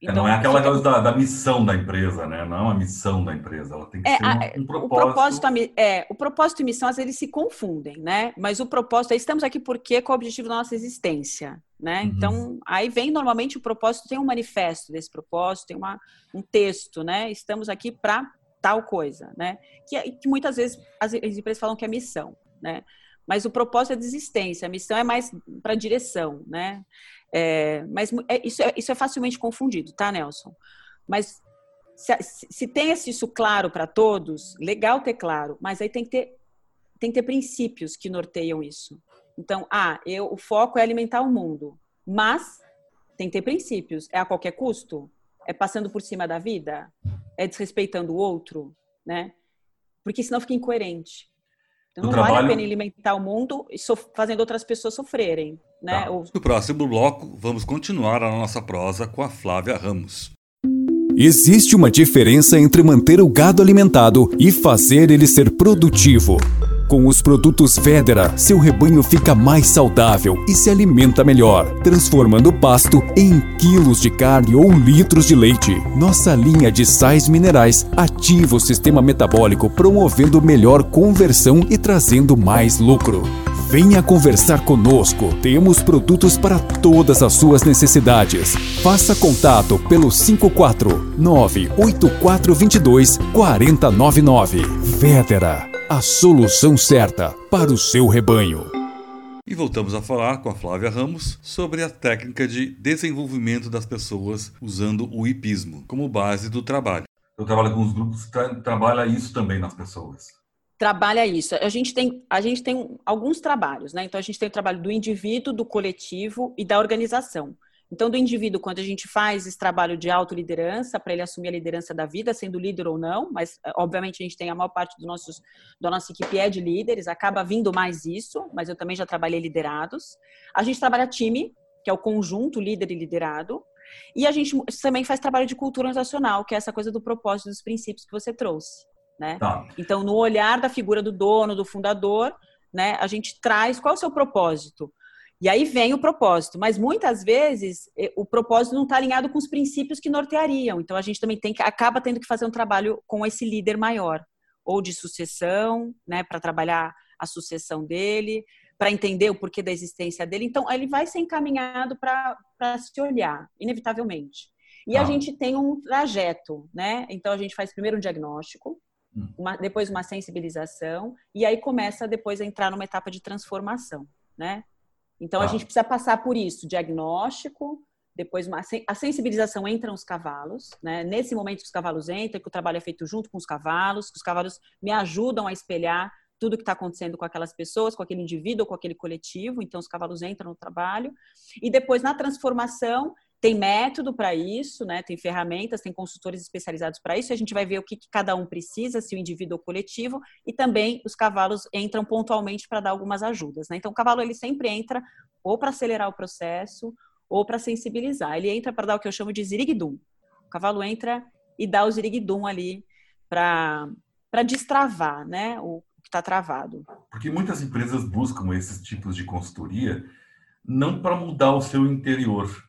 Então, não é aquela coisa da, da, missão da empresa, né? Não é a missão da empresa, ela tem que é, ser um, um propósito. O propósito, é, o propósito e missão às vezes se confundem, né? Mas o propósito, estamos aqui porque qual é o objetivo da nossa existência, né? Uhum. Então, aí vem normalmente o propósito, tem um manifesto desse propósito, tem uma, um texto, né? Estamos aqui para tal coisa, né? Que, que muitas vezes as, as empresas falam que é missão, né? Mas o propósito é de existência, a missão é mais para direção, né? É, mas é, isso, é, isso é facilmente confundido, tá, Nelson? Mas se, se tem isso claro para todos, legal ter claro, mas aí tem que ter, tem que ter princípios que norteiam isso. Então, ah, eu, o foco é alimentar o mundo, mas tem que ter princípios. É a qualquer custo? É passando por cima da vida? É desrespeitando o outro? Né? Porque senão fica incoerente. Então, não trabalho... vale a pena alimentar o mundo e fazendo outras pessoas sofrerem. Né? Tá. No próximo bloco, vamos continuar a nossa prosa com a Flávia Ramos. Existe uma diferença entre manter o gado alimentado e fazer ele ser produtivo. Com os produtos Federa, seu rebanho fica mais saudável e se alimenta melhor, transformando o pasto em quilos de carne ou litros de leite. Nossa linha de sais minerais ativa o sistema metabólico, promovendo melhor conversão e trazendo mais lucro. Venha conversar conosco. Temos produtos para todas as suas necessidades. Faça contato pelo 549 8422 4099. Vétera, a solução certa para o seu rebanho. E voltamos a falar com a Flávia Ramos sobre a técnica de desenvolvimento das pessoas usando o hipismo como base do trabalho. Eu trabalho com os grupos que tra trabalha isso também nas pessoas. Trabalha isso. A gente tem, a gente tem alguns trabalhos, né? Então a gente tem o trabalho do indivíduo, do coletivo e da organização. Então, do indivíduo, quando a gente faz esse trabalho de autoliderança, para ele assumir a liderança da vida, sendo líder ou não, mas eh, obviamente a gente tem a maior parte dos nossos, da nossa equipe é de líderes, acaba vindo mais isso, mas eu também já trabalhei liderados. A gente trabalha time, que é o conjunto líder e liderado. E a gente também faz trabalho de cultura organizacional, que é essa coisa do propósito dos princípios que você trouxe. Né? Tá. Então, no olhar da figura do dono, do fundador, né, a gente traz qual é o seu propósito. E aí vem o propósito, mas muitas vezes o propósito não está alinhado com os princípios que norteariam. Então a gente também tem que acaba tendo que fazer um trabalho com esse líder maior, ou de sucessão, né, para trabalhar a sucessão dele, para entender o porquê da existência dele. Então ele vai ser encaminhado para se olhar, inevitavelmente. E ah. a gente tem um trajeto, né? Então a gente faz primeiro um diagnóstico, hum. uma, depois uma sensibilização e aí começa depois a entrar numa etapa de transformação, né? Então, ah. a gente precisa passar por isso, diagnóstico, depois uma, a sensibilização entra nos cavalos, né? Nesse momento que os cavalos entram, que o trabalho é feito junto com os cavalos, que os cavalos me ajudam a espelhar tudo que está acontecendo com aquelas pessoas, com aquele indivíduo com aquele coletivo. Então, os cavalos entram no trabalho. E depois, na transformação, tem método para isso, né? Tem ferramentas, tem consultores especializados para isso. A gente vai ver o que, que, cada um precisa, se o indivíduo ou coletivo, e também os cavalos entram pontualmente para dar algumas ajudas. Né? Então, o cavalo ele sempre entra ou para acelerar o processo ou para sensibilizar. Ele entra para dar o que eu chamo de ziriguidum. O cavalo entra e dá o ziriguidum ali para destravar, né? O que está travado. Porque muitas empresas buscam esses tipos de consultoria não para mudar o seu interior,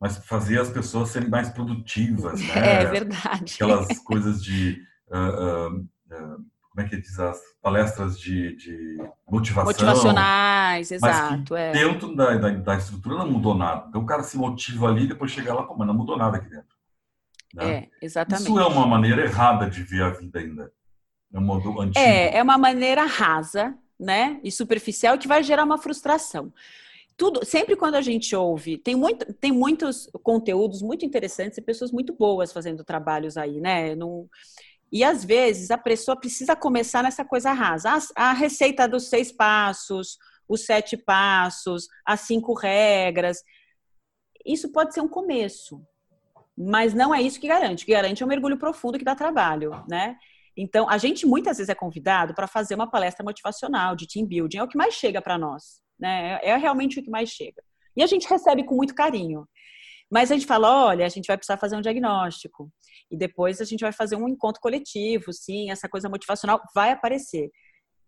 mas fazer as pessoas serem mais produtivas, né? É verdade. Aquelas coisas de uh, uh, como é que diz as palestras de, de motivação, motivacionais, exato. É. dentro da, da, da, estrutura não mudou nada. Então o cara se motiva ali, depois chega lá, mas não mudou nada aqui dentro. Né? É, exatamente. Isso é uma maneira errada de ver a vida ainda. É um. É, é uma maneira rasa, né? E superficial que vai gerar uma frustração tudo, sempre quando a gente ouve, tem, muito, tem muitos conteúdos muito interessantes e pessoas muito boas fazendo trabalhos aí, né? Não, e às vezes a pessoa precisa começar nessa coisa rasa. A, a, receita dos seis passos, os sete passos, as cinco regras. Isso pode ser um começo, mas não é isso que garante. O que garante é um mergulho profundo que dá trabalho, né? Então, a gente muitas vezes é convidado para fazer uma palestra motivacional de team building, é o que mais chega para nós né? É, realmente o que mais chega. E a gente recebe com muito carinho. Mas a gente fala, olha, a gente vai precisar fazer um diagnóstico. E depois a gente vai fazer um encontro coletivo, sim, essa coisa motivacional vai aparecer.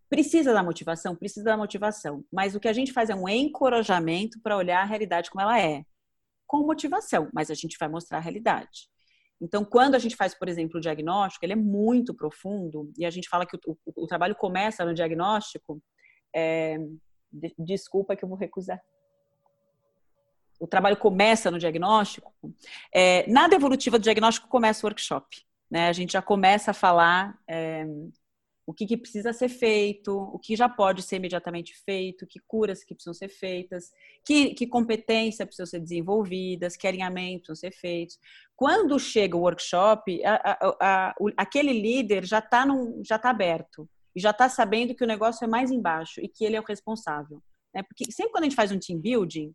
Precisa da motivação? Precisa da motivação. Mas o que a gente faz é um encorajamento para olhar a realidade como ela é. Com motivação, mas a gente vai mostrar a realidade. Então, quando a gente faz, por exemplo, o diagnóstico, ele é muito profundo, e a gente fala que o, o, o trabalho começa no diagnóstico, é, desculpa que eu vou recusar. O trabalho começa no diagnóstico. É, na devolutiva do diagnóstico começa o workshop. Né? A gente já começa a falar é, o que, que, precisa ser feito, o que já pode ser imediatamente feito, que curas que precisam ser feitas, que, que competências precisam ser desenvolvidas, que alinhamentos precisam ser feitos. Quando chega o workshop, a, a, a, aquele líder já está tá aberto e já está sabendo que o negócio é mais embaixo e que ele é o responsável. Né? Porque sempre quando a gente faz um team building,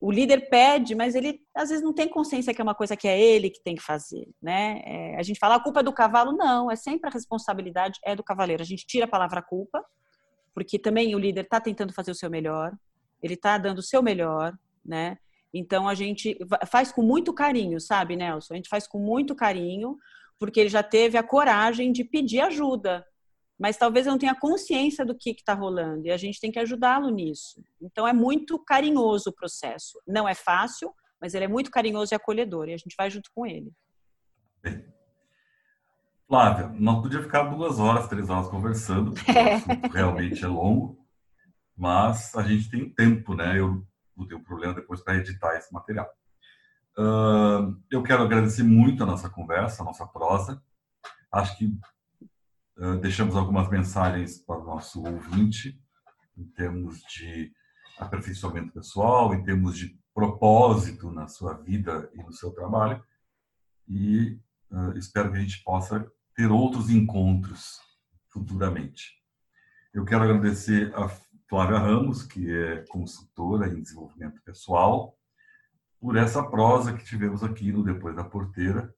o líder pede, mas ele às vezes não tem consciência que é uma coisa que é ele que tem que fazer, né? É, a gente fala a culpa é do cavalo, não, é sempre a responsabilidade é do cavaleiro. A gente tira a palavra culpa, porque também o líder está tentando fazer o seu melhor, ele está dando o seu melhor, né? Então a gente faz com muito carinho, sabe, Nelson? A gente faz com muito carinho, porque ele já teve a coragem de pedir ajuda, mas talvez não tenha consciência do que está rolando e a gente tem que ajudá-lo nisso. Então é muito carinhoso o processo. Não é fácil, mas ele é muito carinhoso e acolhedor e a gente vai junto com ele. Flávia, não podia ficar duas horas, três horas conversando, porque é. realmente é longo. mas a gente tem tempo, né? Eu ter um problema depois para editar esse material. Uh, eu quero agradecer muito a nossa conversa, a nossa prosa. Acho que uh, deixamos algumas mensagens para o nosso ouvinte, em termos de aperfeiçoamento pessoal, em termos de propósito na sua vida e no seu trabalho. E uh, espero que a gente possa ter outros encontros futuramente. Eu quero agradecer a Flávia Ramos, que é consultora em desenvolvimento pessoal, por essa prosa que tivemos aqui no Depois da Porteira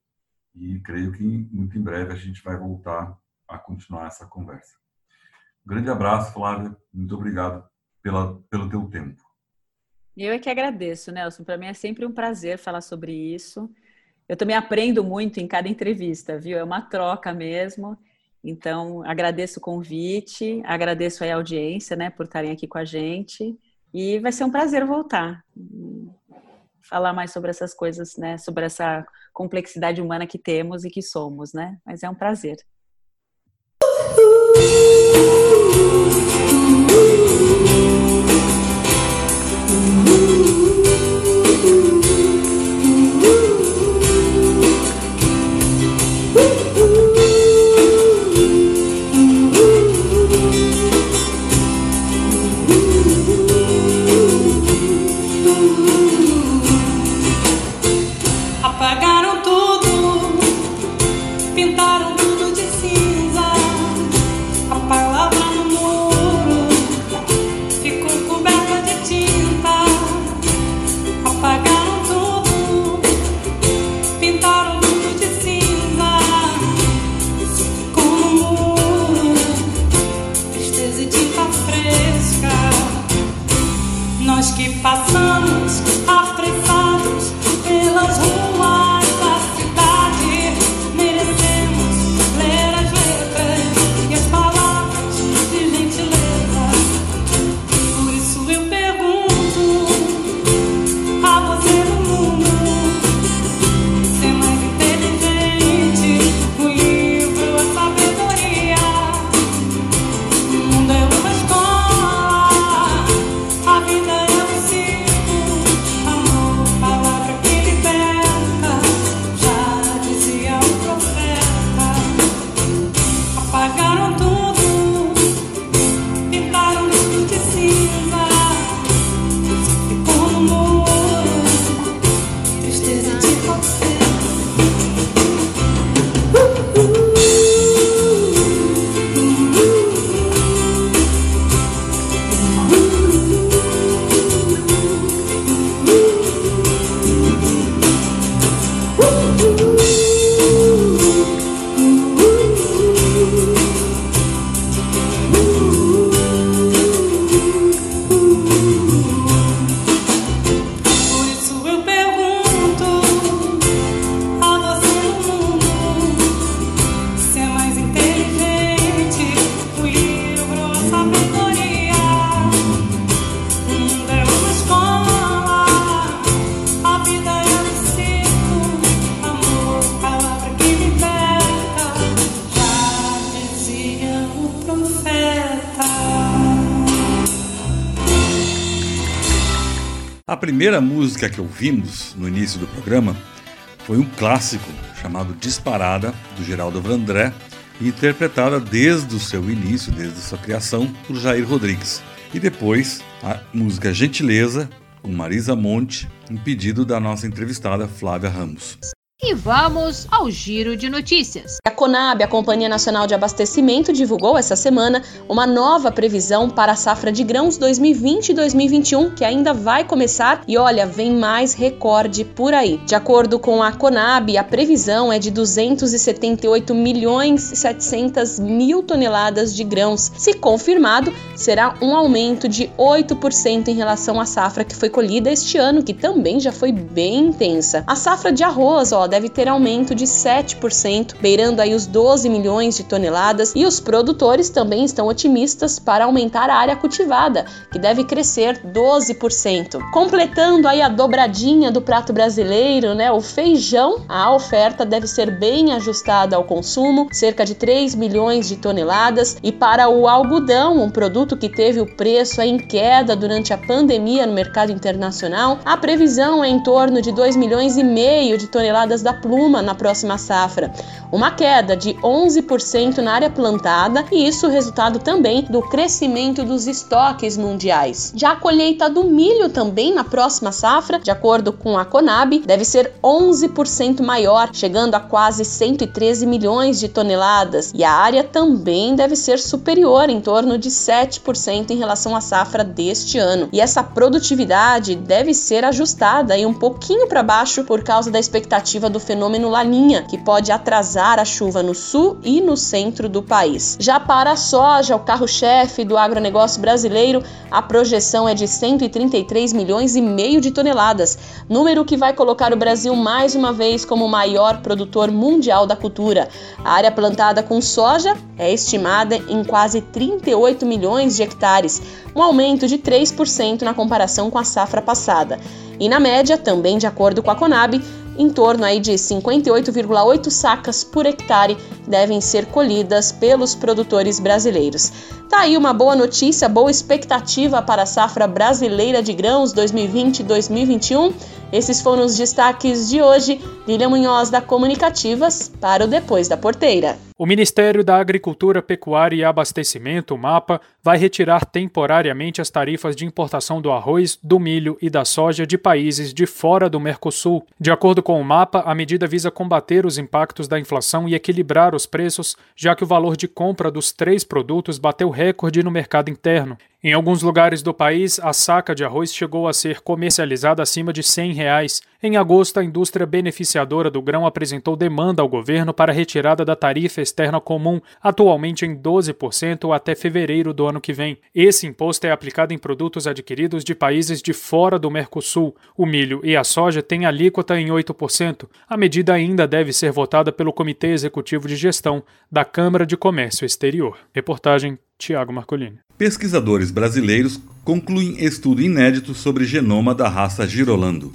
e creio que muito em breve a gente vai voltar a continuar essa conversa. Grande abraço, Flávia. Muito obrigado pela, pelo teu tempo. Eu é que agradeço, Nelson. Para mim é sempre um prazer falar sobre isso. Eu também aprendo muito em cada entrevista, viu? É uma troca mesmo. Então, agradeço o convite, agradeço a audiência, né, por estarem aqui com a gente. E vai ser um prazer voltar falar mais sobre essas coisas, né? Sobre essa complexidade humana que temos e que somos, né? Mas é um prazer. Música primeira música que ouvimos no início do programa foi um clássico chamado Disparada, do Geraldo Vandré, interpretada desde o seu início, desde a sua criação, por Jair Rodrigues. E depois a música Gentileza, com Marisa Monte, em pedido da nossa entrevistada Flávia Ramos. E vamos ao giro de notícias. A Conab, a Companhia Nacional de Abastecimento, divulgou essa semana uma nova previsão para a safra de grãos 2020 e 2021, que ainda vai começar e olha, vem mais recorde por aí. De acordo com a Conab, a previsão é de 278 milhões e 700 mil toneladas de grãos. Se confirmado, será um aumento de 8% em relação à safra que foi colhida este ano, que também já foi bem intensa. A safra de arroz, ó, deve ter aumento de 7%, beirando aí os 12 milhões de toneladas, e os produtores também estão otimistas para aumentar a área cultivada, que deve crescer 12%. Completando aí a dobradinha do prato brasileiro, né, o feijão, a oferta deve ser bem ajustada ao consumo, cerca de 3 milhões de toneladas, e para o algodão, um produto que teve o preço em queda durante a pandemia no mercado internacional, a previsão é em torno de 2 milhões e meio de toneladas da pluma na próxima safra, uma queda de 11% na área plantada, e isso resultado também do crescimento dos estoques mundiais. Já a colheita do milho também na próxima safra, de acordo com a Conab, deve ser 11% maior, chegando a quase 113 milhões de toneladas, e a área também deve ser superior, em torno de 7% em relação à safra deste ano. E essa produtividade deve ser ajustada aí um pouquinho para baixo por causa da expectativa do fenômeno Laninha, que pode atrasar a chuva no sul e no centro do país. Já para a soja, o carro-chefe do agronegócio brasileiro, a projeção é de 133 milhões e meio de toneladas, número que vai colocar o Brasil mais uma vez como o maior produtor mundial da cultura. A área plantada com soja é estimada em quase 38 milhões de hectares, um aumento de 3% na comparação com a safra passada. E na média, também de acordo com a Conab, em torno aí de 58,8 sacas por hectare devem ser colhidas pelos produtores brasileiros. Tá aí uma boa notícia, boa expectativa para a safra brasileira de grãos 2020-2021. Esses foram os destaques de hoje. Lília Munhoz da Comunicativas para o Depois da Porteira. O Ministério da Agricultura, Pecuária e Abastecimento, o MAPA, vai retirar temporariamente as tarifas de importação do arroz, do milho e da soja de países de fora do Mercosul. De acordo com o MAPA, a medida visa combater os impactos da inflação e equilibrar os preços, já que o valor de compra dos três produtos bateu recorde no mercado interno. Em alguns lugares do país, a saca de arroz chegou a ser comercializada acima de 100 reais. Em agosto, a indústria beneficiadora do grão apresentou demanda ao governo para retirada da tarifa externa comum, atualmente em 12% até fevereiro do ano que vem. Esse imposto é aplicado em produtos adquiridos de países de fora do Mercosul. O milho e a soja têm alíquota em 8%. A medida ainda deve ser votada pelo Comitê Executivo de Gestão da Câmara de Comércio Exterior. Reportagem Tiago Marcolini. Pesquisadores brasileiros concluem estudo inédito sobre genoma da raça Girolando.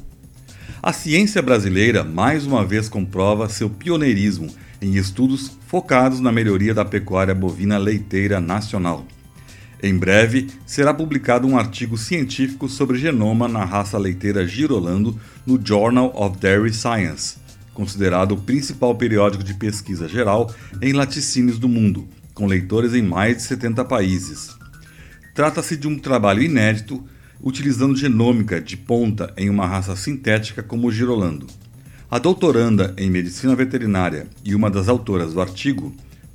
A ciência brasileira mais uma vez comprova seu pioneirismo em estudos focados na melhoria da pecuária bovina leiteira nacional. Em breve, será publicado um artigo científico sobre genoma na raça leiteira Girolando no Journal of Dairy Science, considerado o principal periódico de pesquisa geral em laticínios do mundo, com leitores em mais de 70 países. Trata-se de um trabalho inédito utilizando genômica de ponta em uma raça sintética como o girolando. A doutoranda em medicina veterinária e uma das autoras do artigo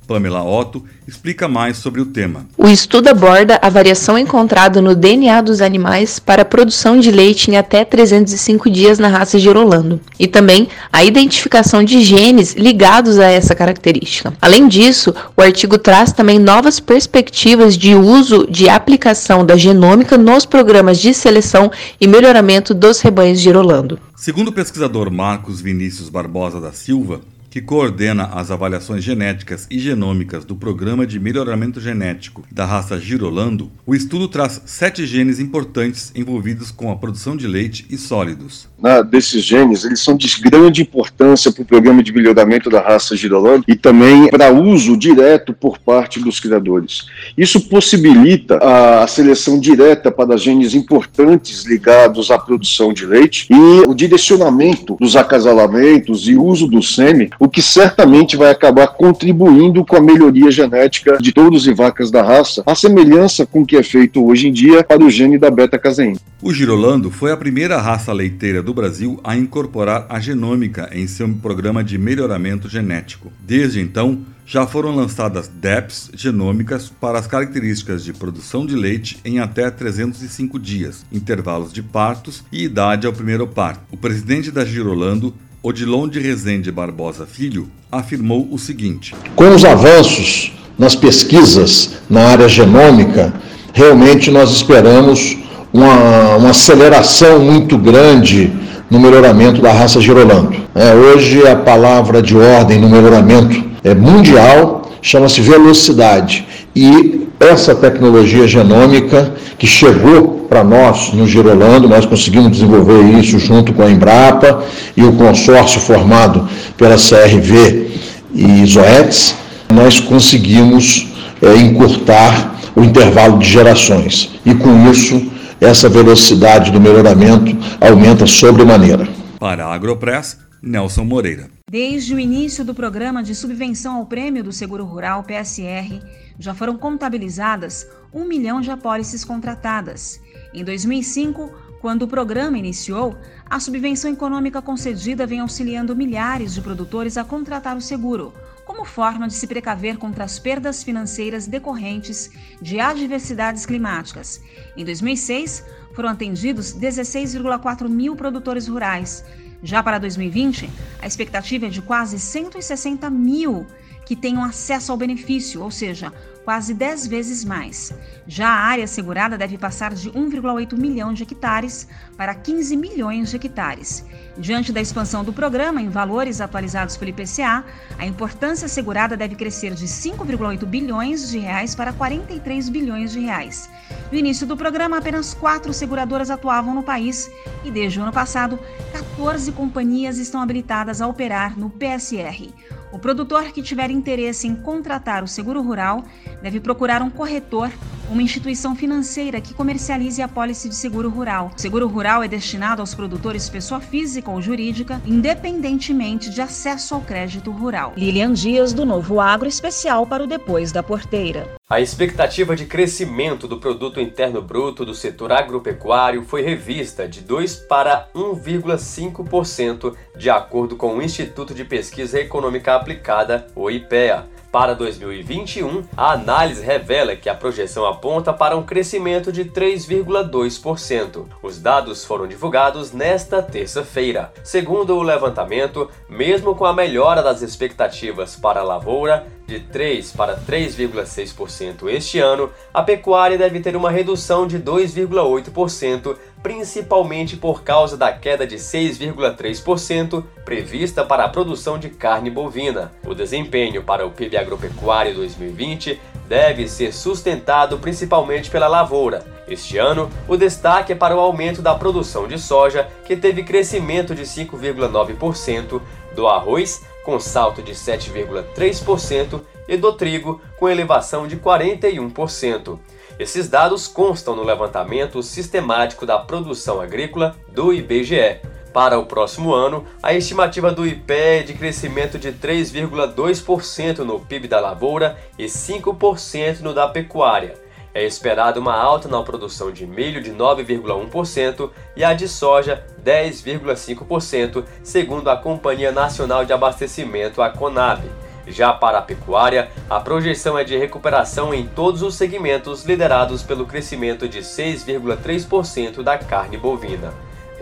Pamela Otto explica mais sobre o tema. O estudo aborda a variação encontrada no DNA dos animais para a produção de leite em até 305 dias na raça Girolando e também a identificação de genes ligados a essa característica. Além disso, o artigo traz também novas perspectivas de uso de aplicação da genômica nos programas de seleção e melhoramento dos rebanhos Girolando. Segundo o pesquisador Marcos Vinícius Barbosa da Silva, que coordena as avaliações genéticas e genômicas do Programa de Melhoramento Genético da raça Girolando, o estudo traz sete genes importantes envolvidos com a produção de leite e sólidos. Na, desses genes, eles são de grande importância para o programa de melhoramento da raça Girolando e também para uso direto por parte dos criadores. Isso possibilita a, a seleção direta para genes importantes ligados à produção de leite e o direcionamento dos acasalamentos e uso do sêmen o que certamente vai acabar contribuindo com a melhoria genética de touros e vacas da raça, a semelhança com o que é feito hoje em dia para o gene da beta-caseína. O girolando foi a primeira raça leiteira do Brasil a incorporar a genômica em seu programa de melhoramento genético. Desde então, já foram lançadas DEPs genômicas para as características de produção de leite em até 305 dias, intervalos de partos e idade ao primeiro parto. O presidente da Girolando Odilon de Rezende Barbosa Filho afirmou o seguinte: Com os avanços nas pesquisas na área genômica, realmente nós esperamos uma, uma aceleração muito grande no melhoramento da raça Girolando. É, hoje a palavra de ordem no melhoramento é mundial, chama-se velocidade. E essa tecnologia genômica que chegou para nós no Girolando, nós conseguimos desenvolver isso junto com a Embrapa e o consórcio formado pela CRV e Zoetis, nós conseguimos é, encurtar o intervalo de gerações. E com isso, essa velocidade do melhoramento aumenta sobremaneira. Para a Agropress, Nelson Moreira. Desde o início do programa de subvenção ao prêmio do Seguro Rural PSR, já foram contabilizadas um milhão de apólices contratadas. Em 2005, quando o programa iniciou, a subvenção econômica concedida vem auxiliando milhares de produtores a contratar o seguro, como forma de se precaver contra as perdas financeiras decorrentes de adversidades climáticas. Em 2006, foram atendidos 16,4 mil produtores rurais. Já para 2020, a expectativa é de quase 160 mil que tenham acesso ao benefício, ou seja, quase 10 vezes mais. Já a área segurada deve passar de 1,8 milhão de hectares para 15 milhões de hectares. Diante da expansão do programa em valores atualizados pelo IPCA, a importância segurada deve crescer de 5,8 bilhões de reais para 43 bilhões de reais. No início do programa, apenas quatro seguradoras atuavam no país e desde o ano passado, 14 companhias estão habilitadas a operar no PSR. O produtor que tiver interesse em contratar o seguro rural deve procurar um corretor, uma instituição financeira que comercialize a pólice de seguro rural. O seguro rural é destinado aos produtores pessoa física ou jurídica, independentemente de acesso ao crédito rural. Lilian Dias, do Novo Agro, especial para o Depois da Porteira. A expectativa de crescimento do produto interno bruto do setor agropecuário foi revista de 2 para 1,5%, de acordo com o Instituto de Pesquisa Econômica Aplicada, o IPEA. Para 2021, a análise revela que a projeção aponta para um crescimento de 3,2%. Os dados foram divulgados nesta terça-feira. Segundo o levantamento, mesmo com a melhora das expectativas para a lavoura, de 3 para 3,6% este ano, a pecuária deve ter uma redução de 2,8%, principalmente por causa da queda de 6,3% prevista para a produção de carne bovina. O desempenho para o PIB agropecuário 2020 deve ser sustentado principalmente pela lavoura. Este ano, o destaque é para o aumento da produção de soja, que teve crescimento de 5,9%, do arroz, com salto de 7,3%, e do trigo, com elevação de 41%. Esses dados constam no levantamento sistemático da produção agrícola do IBGE. Para o próximo ano, a estimativa do IPE é de crescimento de 3,2% no PIB da lavoura e 5% no da pecuária. É esperada uma alta na produção de milho de 9,1% e a de soja 10,5%, segundo a Companhia Nacional de Abastecimento, a CONAB. Já para a pecuária, a projeção é de recuperação em todos os segmentos liderados pelo crescimento de 6,3% da carne bovina.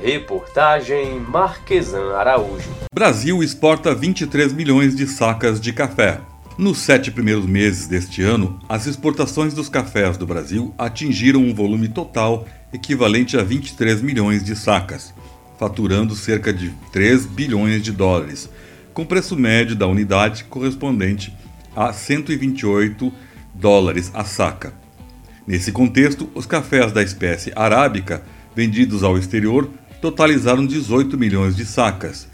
Reportagem Marquesan Araújo. Brasil exporta 23 milhões de sacas de café. Nos sete primeiros meses deste ano, as exportações dos cafés do Brasil atingiram um volume total equivalente a 23 milhões de sacas, faturando cerca de 3 bilhões de dólares, com preço médio da unidade correspondente a 128 dólares a saca. Nesse contexto, os cafés da espécie arábica vendidos ao exterior totalizaram 18 milhões de sacas,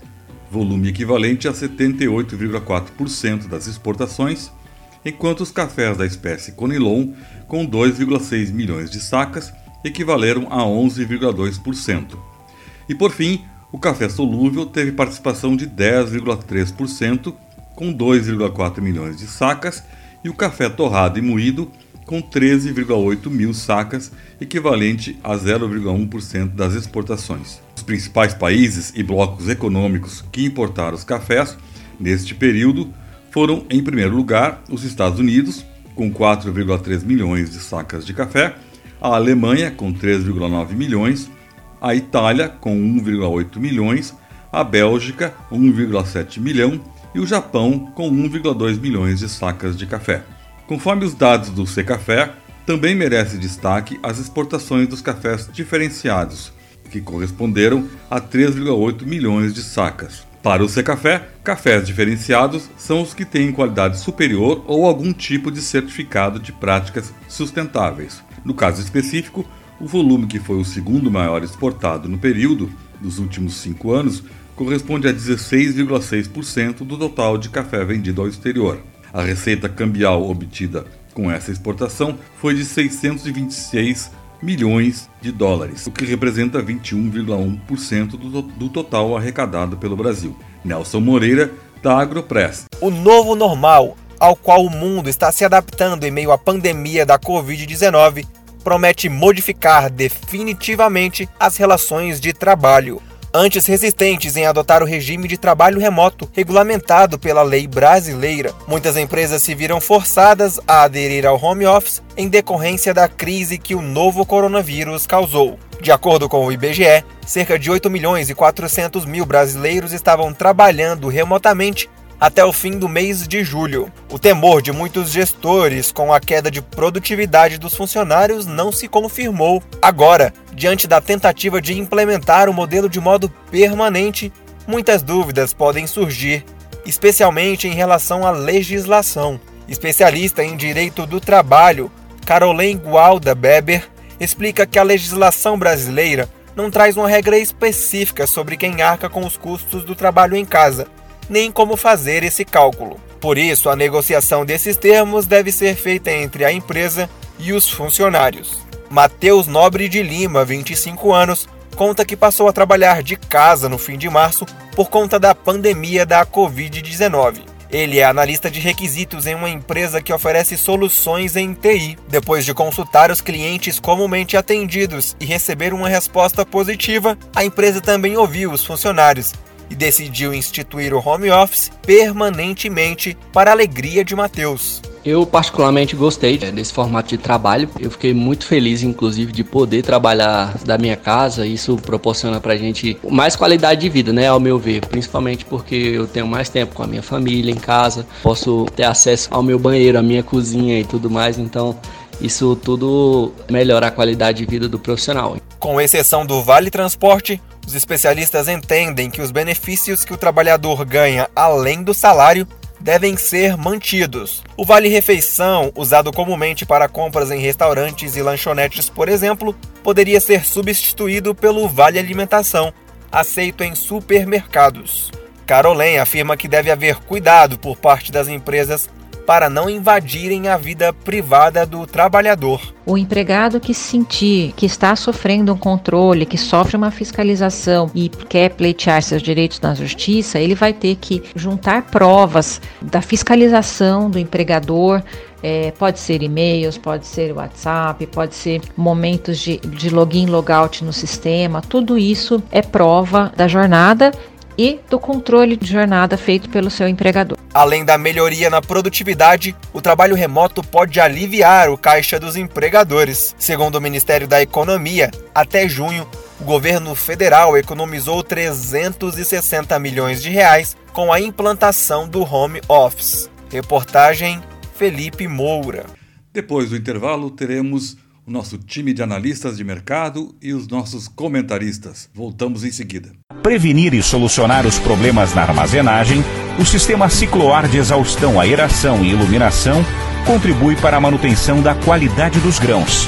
volume equivalente a 78,4% das exportações, enquanto os cafés da espécie Conilon, com 2,6 milhões de sacas, equivaleram a 11,2%. E por fim, o café solúvel teve participação de 10,3%, com 2,4 milhões de sacas, e o café torrado e moído, com 13,8 mil sacas, equivalente a 0,1% das exportações. Principais países e blocos econômicos que importaram os cafés neste período foram, em primeiro lugar, os Estados Unidos, com 4,3 milhões de sacas de café, a Alemanha, com 3,9 milhões, a Itália, com 1,8 milhões, a Bélgica, 1,7 milhão e o Japão, com 1,2 milhões de sacas de café. Conforme os dados do Secafé, também merece destaque as exportações dos cafés diferenciados, que corresponderam a 3,8 milhões de sacas. Para o Secafé, cafés diferenciados são os que têm qualidade superior ou algum tipo de certificado de práticas sustentáveis. No caso específico, o volume que foi o segundo maior exportado no período, dos últimos cinco anos, corresponde a 16,6% do total de café vendido ao exterior. A receita cambial obtida com essa exportação foi de 626 milhões de dólares, o que representa 21,1% do, do total arrecadado pelo Brasil. Nelson Moreira, da Agropress. O novo normal, ao qual o mundo está se adaptando em meio à pandemia da Covid-19, promete modificar definitivamente as relações de trabalho antes resistentes em adotar o regime de trabalho remoto regulamentado pela lei brasileira. Muitas empresas se viram forçadas a aderir ao home office em decorrência da crise que o novo coronavírus causou. De acordo com o IBGE, cerca de 8 milhões e 400 mil brasileiros estavam trabalhando remotamente até o fim do mês de julho. O temor de muitos gestores com a queda de produtividade dos funcionários não se confirmou. Agora, diante da tentativa de implementar o modelo de modo permanente, muitas dúvidas podem surgir, especialmente em relação à legislação. Especialista em direito do trabalho, Caroline Gualda Beber, explica que a legislação brasileira não traz uma regra específica sobre quem arca com os custos do trabalho em casa nem como fazer esse cálculo. Por isso, a negociação desses termos deve ser feita entre a empresa e os funcionários. Mateus Nobre de Lima, 25 anos, conta que passou a trabalhar de casa no fim de março por conta da pandemia da Covid-19. Ele é analista de requisitos em uma empresa que oferece soluções em TI. Depois de consultar os clientes comumente atendidos e receber uma resposta positiva, a empresa também ouviu os funcionários e decidiu instituir o home office permanentemente para a alegria de Mateus. Eu particularmente gostei desse formato de trabalho. Eu fiquei muito feliz, inclusive, de poder trabalhar da minha casa. Isso proporciona pra gente mais qualidade de vida, né? Ao meu ver. Principalmente porque eu tenho mais tempo com a minha família em casa. Posso ter acesso ao meu banheiro, à minha cozinha e tudo mais. Então, isso tudo melhora a qualidade de vida do profissional. Com exceção do Vale Transporte, os especialistas entendem que os benefícios que o trabalhador ganha além do salário devem ser mantidos. O Vale Refeição, usado comumente para compras em restaurantes e lanchonetes, por exemplo, poderia ser substituído pelo Vale Alimentação, aceito em supermercados. Carolen afirma que deve haver cuidado por parte das empresas para não invadirem a vida privada do trabalhador. O empregado que sentir que está sofrendo um controle, que sofre uma fiscalização e quer pleitear seus direitos na justiça, ele vai ter que juntar provas da fiscalização do empregador. É, pode ser e-mails, pode ser WhatsApp, pode ser momentos de, de login, logout no sistema. Tudo isso é prova da jornada e do controle de jornada feito pelo seu empregador. Além da melhoria na produtividade, o trabalho remoto pode aliviar o caixa dos empregadores. Segundo o Ministério da Economia, até junho, o governo federal economizou 360 milhões de reais com a implantação do home office. Reportagem Felipe Moura. Depois do intervalo, teremos o nosso time de analistas de mercado e os nossos comentaristas. Voltamos em seguida. Prevenir e solucionar os problemas na armazenagem, o sistema cicloar de exaustão, aeração e iluminação contribui para a manutenção da qualidade dos grãos.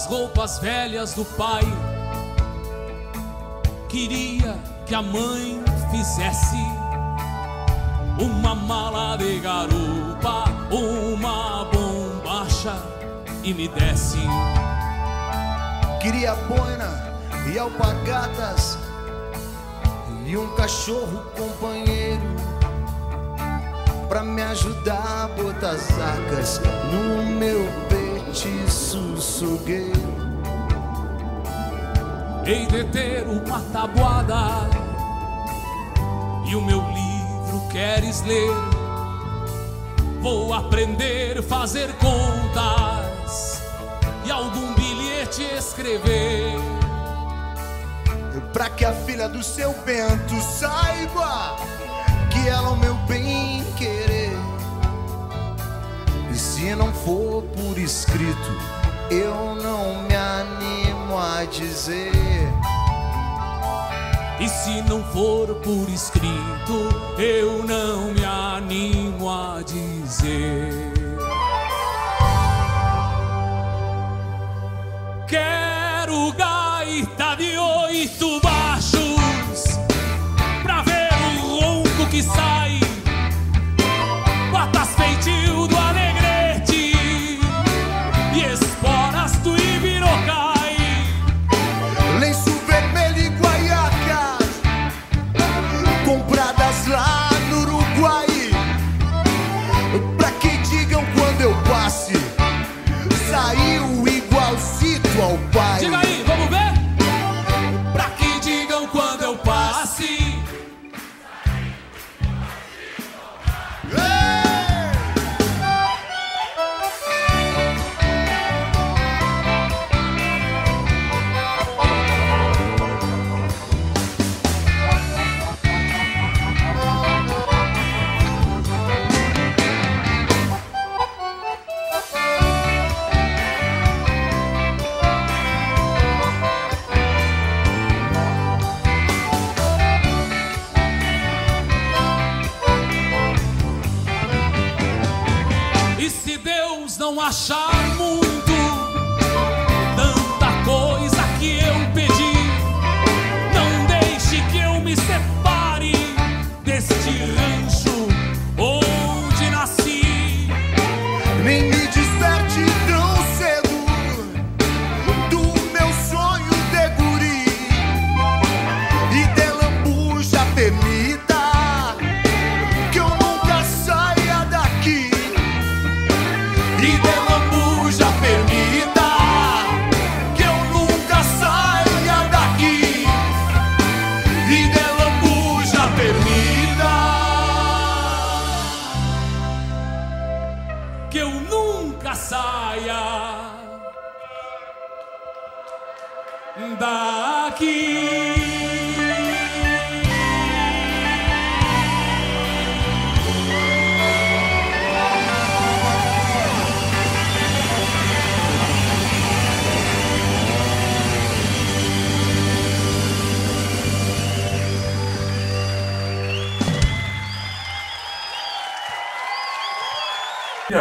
Das roupas velhas do pai, queria que a mãe fizesse uma mala de garupa, uma bombacha e me desse. Queria boina e alpagatas e um cachorro companheiro. pra me ajudar a botar as arcas no meu petiço sugueiro. Hei de ter uma tabuada e o meu livro queres ler. Vou aprender a fazer contas e algum bilhete escrever. Pra que a filha do seu Bento saiba que ela é o meu se não for por escrito, eu não me animo a dizer. E se não for por escrito, eu não me animo a dizer. Quero gaita de oito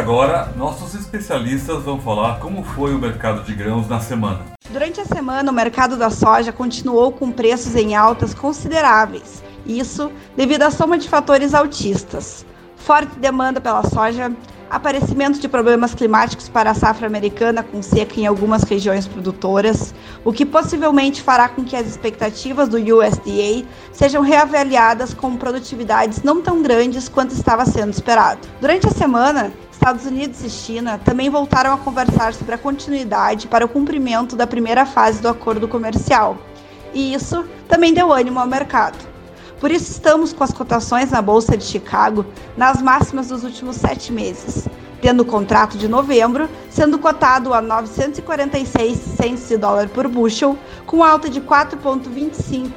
agora, nossos especialistas vão falar como foi o mercado de grãos na semana. Durante a semana, o mercado da soja continuou com preços em altas consideráveis. Isso devido à soma de fatores altistas. Forte demanda pela soja, aparecimento de problemas climáticos para a safra americana com seca em algumas regiões produtoras, o que possivelmente fará com que as expectativas do USDA sejam reavaliadas com produtividades não tão grandes quanto estava sendo esperado. Durante a semana, Estados Unidos e China também voltaram a conversar sobre a continuidade para o cumprimento da primeira fase do acordo comercial, e isso também deu ânimo ao mercado. Por isso, estamos com as cotações na Bolsa de Chicago nas máximas dos últimos sete meses, tendo contrato de novembro sendo cotado a 946 cents de dólar por bushel, com alta de 4,25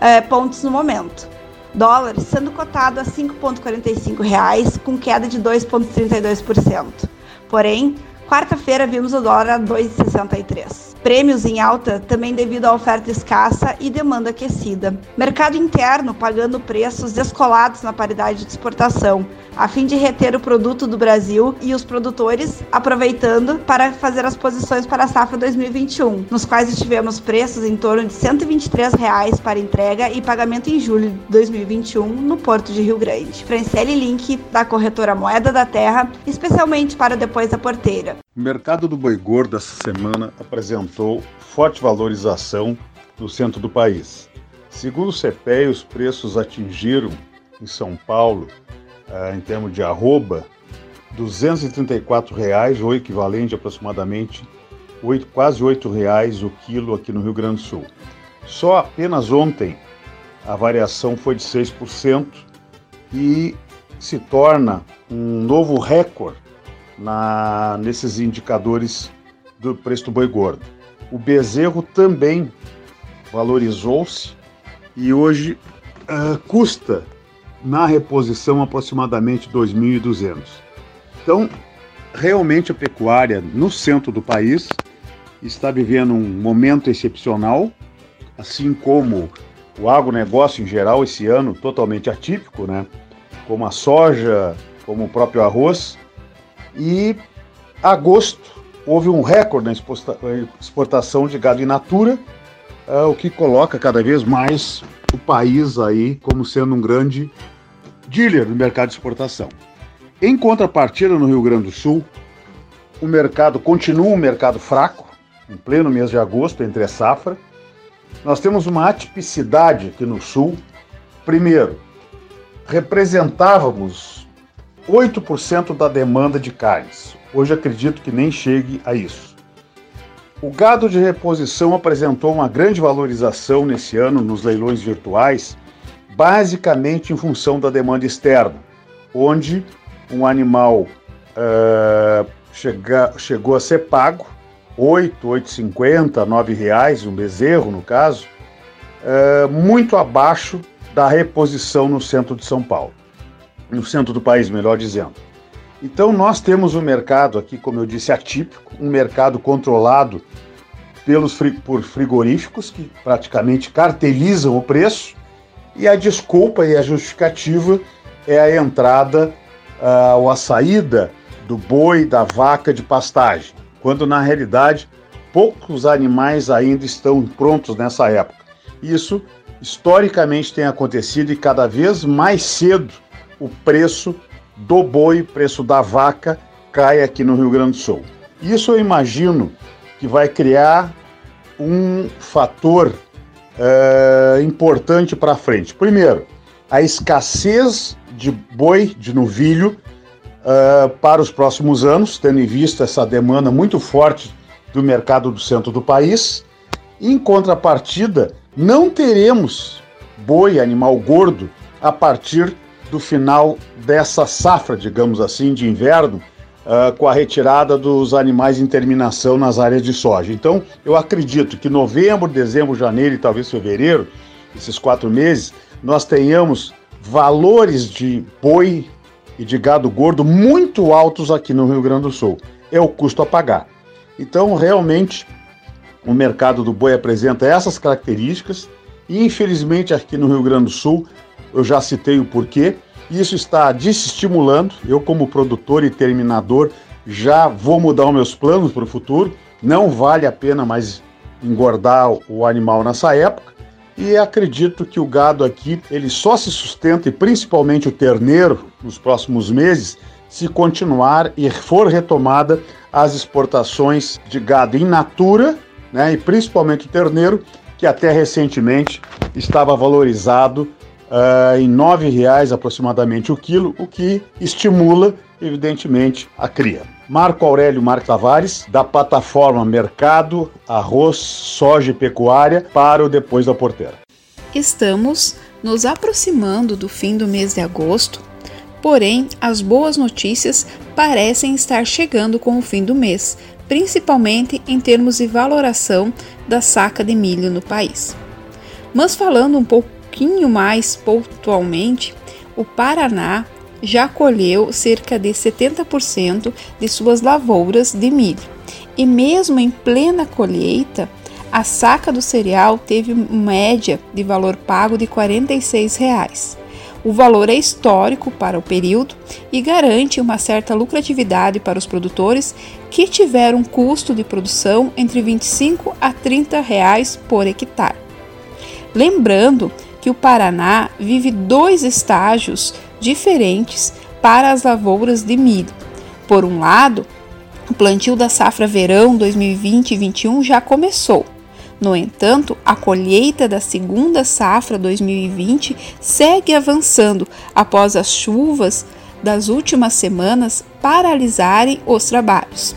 eh, pontos no momento. Dólar sendo cotado a 5,45 reais, com queda de 2,32%. Porém, quarta-feira vimos o dólar a 2,63. Prêmios em alta também devido à oferta escassa e demanda aquecida. Mercado interno pagando preços descolados na paridade de exportação, a fim de reter o produto do Brasil e os produtores aproveitando para fazer as posições para a safra 2021, nos quais tivemos preços em torno de 123 reais para entrega e pagamento em julho de 2021 no Porto de Rio Grande. Franciele Link, da corretora Moeda da Terra, especialmente para depois da porteira. O mercado do boi gordo essa semana apresentou forte valorização no centro do país. Segundo o CPEA, os preços atingiram em São Paulo em termos de arroba, 234 reais, ou equivalente a aproximadamente 8, quase R$ reais o quilo aqui no Rio Grande do Sul. Só apenas ontem a variação foi de 6% e se torna um novo recorde na, nesses indicadores do preço do boi gordo. O bezerro também valorizou-se e hoje uh, custa na reposição aproximadamente 2.200. Então, realmente a pecuária no centro do país está vivendo um momento excepcional, assim como o agronegócio em geral esse ano totalmente atípico, né? Como a soja, como o próprio arroz. E agosto houve um recorde na exportação de gado in natura, uh, o que coloca cada vez mais o país aí como sendo um grande dealer no mercado de exportação. Em contrapartida, no Rio Grande do Sul, o mercado continua um mercado fraco, em pleno mês de agosto, entre a safra. Nós temos uma atipicidade aqui no Sul. Primeiro, representávamos 8% da demanda de carnes. Hoje acredito que nem chegue a isso. O gado de reposição apresentou uma grande valorização nesse ano nos leilões virtuais, basicamente em função da demanda externa, onde um animal uh, chega, chegou a ser pago 8, 8,50, 9 reais, um bezerro no caso, uh, muito abaixo da reposição no centro de São Paulo, no centro do país, melhor dizendo. Então nós temos um mercado aqui, como eu disse, atípico, um mercado controlado pelos por frigoríficos que praticamente cartelizam o preço e a desculpa e a justificativa é a entrada uh, ou a saída do boi, da vaca de pastagem, quando na realidade poucos animais ainda estão prontos nessa época. Isso historicamente tem acontecido e cada vez mais cedo o preço do boi, preço da vaca cai aqui no Rio Grande do Sul. Isso eu imagino que vai criar um fator uh, importante para frente. Primeiro, a escassez de boi, de novilho, uh, para os próximos anos, tendo em vista essa demanda muito forte do mercado do centro do país. Em contrapartida, não teremos boi, animal gordo, a partir do final dessa safra, digamos assim, de inverno, uh, com a retirada dos animais em terminação nas áreas de soja. Então, eu acredito que novembro, dezembro, janeiro e talvez fevereiro, esses quatro meses, nós tenhamos valores de boi e de gado gordo muito altos aqui no Rio Grande do Sul. É o custo a pagar. Então, realmente, o mercado do boi apresenta essas características e, infelizmente, aqui no Rio Grande do Sul, eu já citei o porquê, isso está desestimulando. Eu, como produtor e terminador, já vou mudar os meus planos para o futuro. Não vale a pena mais engordar o animal nessa época e acredito que o gado aqui ele só se sustenta e principalmente o terneiro nos próximos meses se continuar e for retomada as exportações de gado in natura, né, e principalmente o terneiro que até recentemente estava valorizado uh, em R$ reais aproximadamente o quilo, o que estimula evidentemente a cria. Marco Aurélio Marco Tavares, da plataforma Mercado, Arroz, Soja e Pecuária, para o Depois da Porteira. Estamos nos aproximando do fim do mês de agosto, porém as boas notícias parecem estar chegando com o fim do mês, principalmente em termos de valoração da saca de milho no país. Mas falando um pouquinho mais pontualmente, o Paraná já colheu cerca de 70% de suas lavouras de milho. E mesmo em plena colheita, a saca do cereal teve média de valor pago de 46 reais. O valor é histórico para o período e garante uma certa lucratividade para os produtores que tiveram um custo de produção entre 25 a 30 reais por hectare. Lembrando que o Paraná vive dois estágios diferentes para as lavouras de milho. Por um lado, o plantio da safra verão 2020 e 2021 já começou. No entanto, a colheita da segunda safra 2020 segue avançando após as chuvas das últimas semanas paralisarem os trabalhos.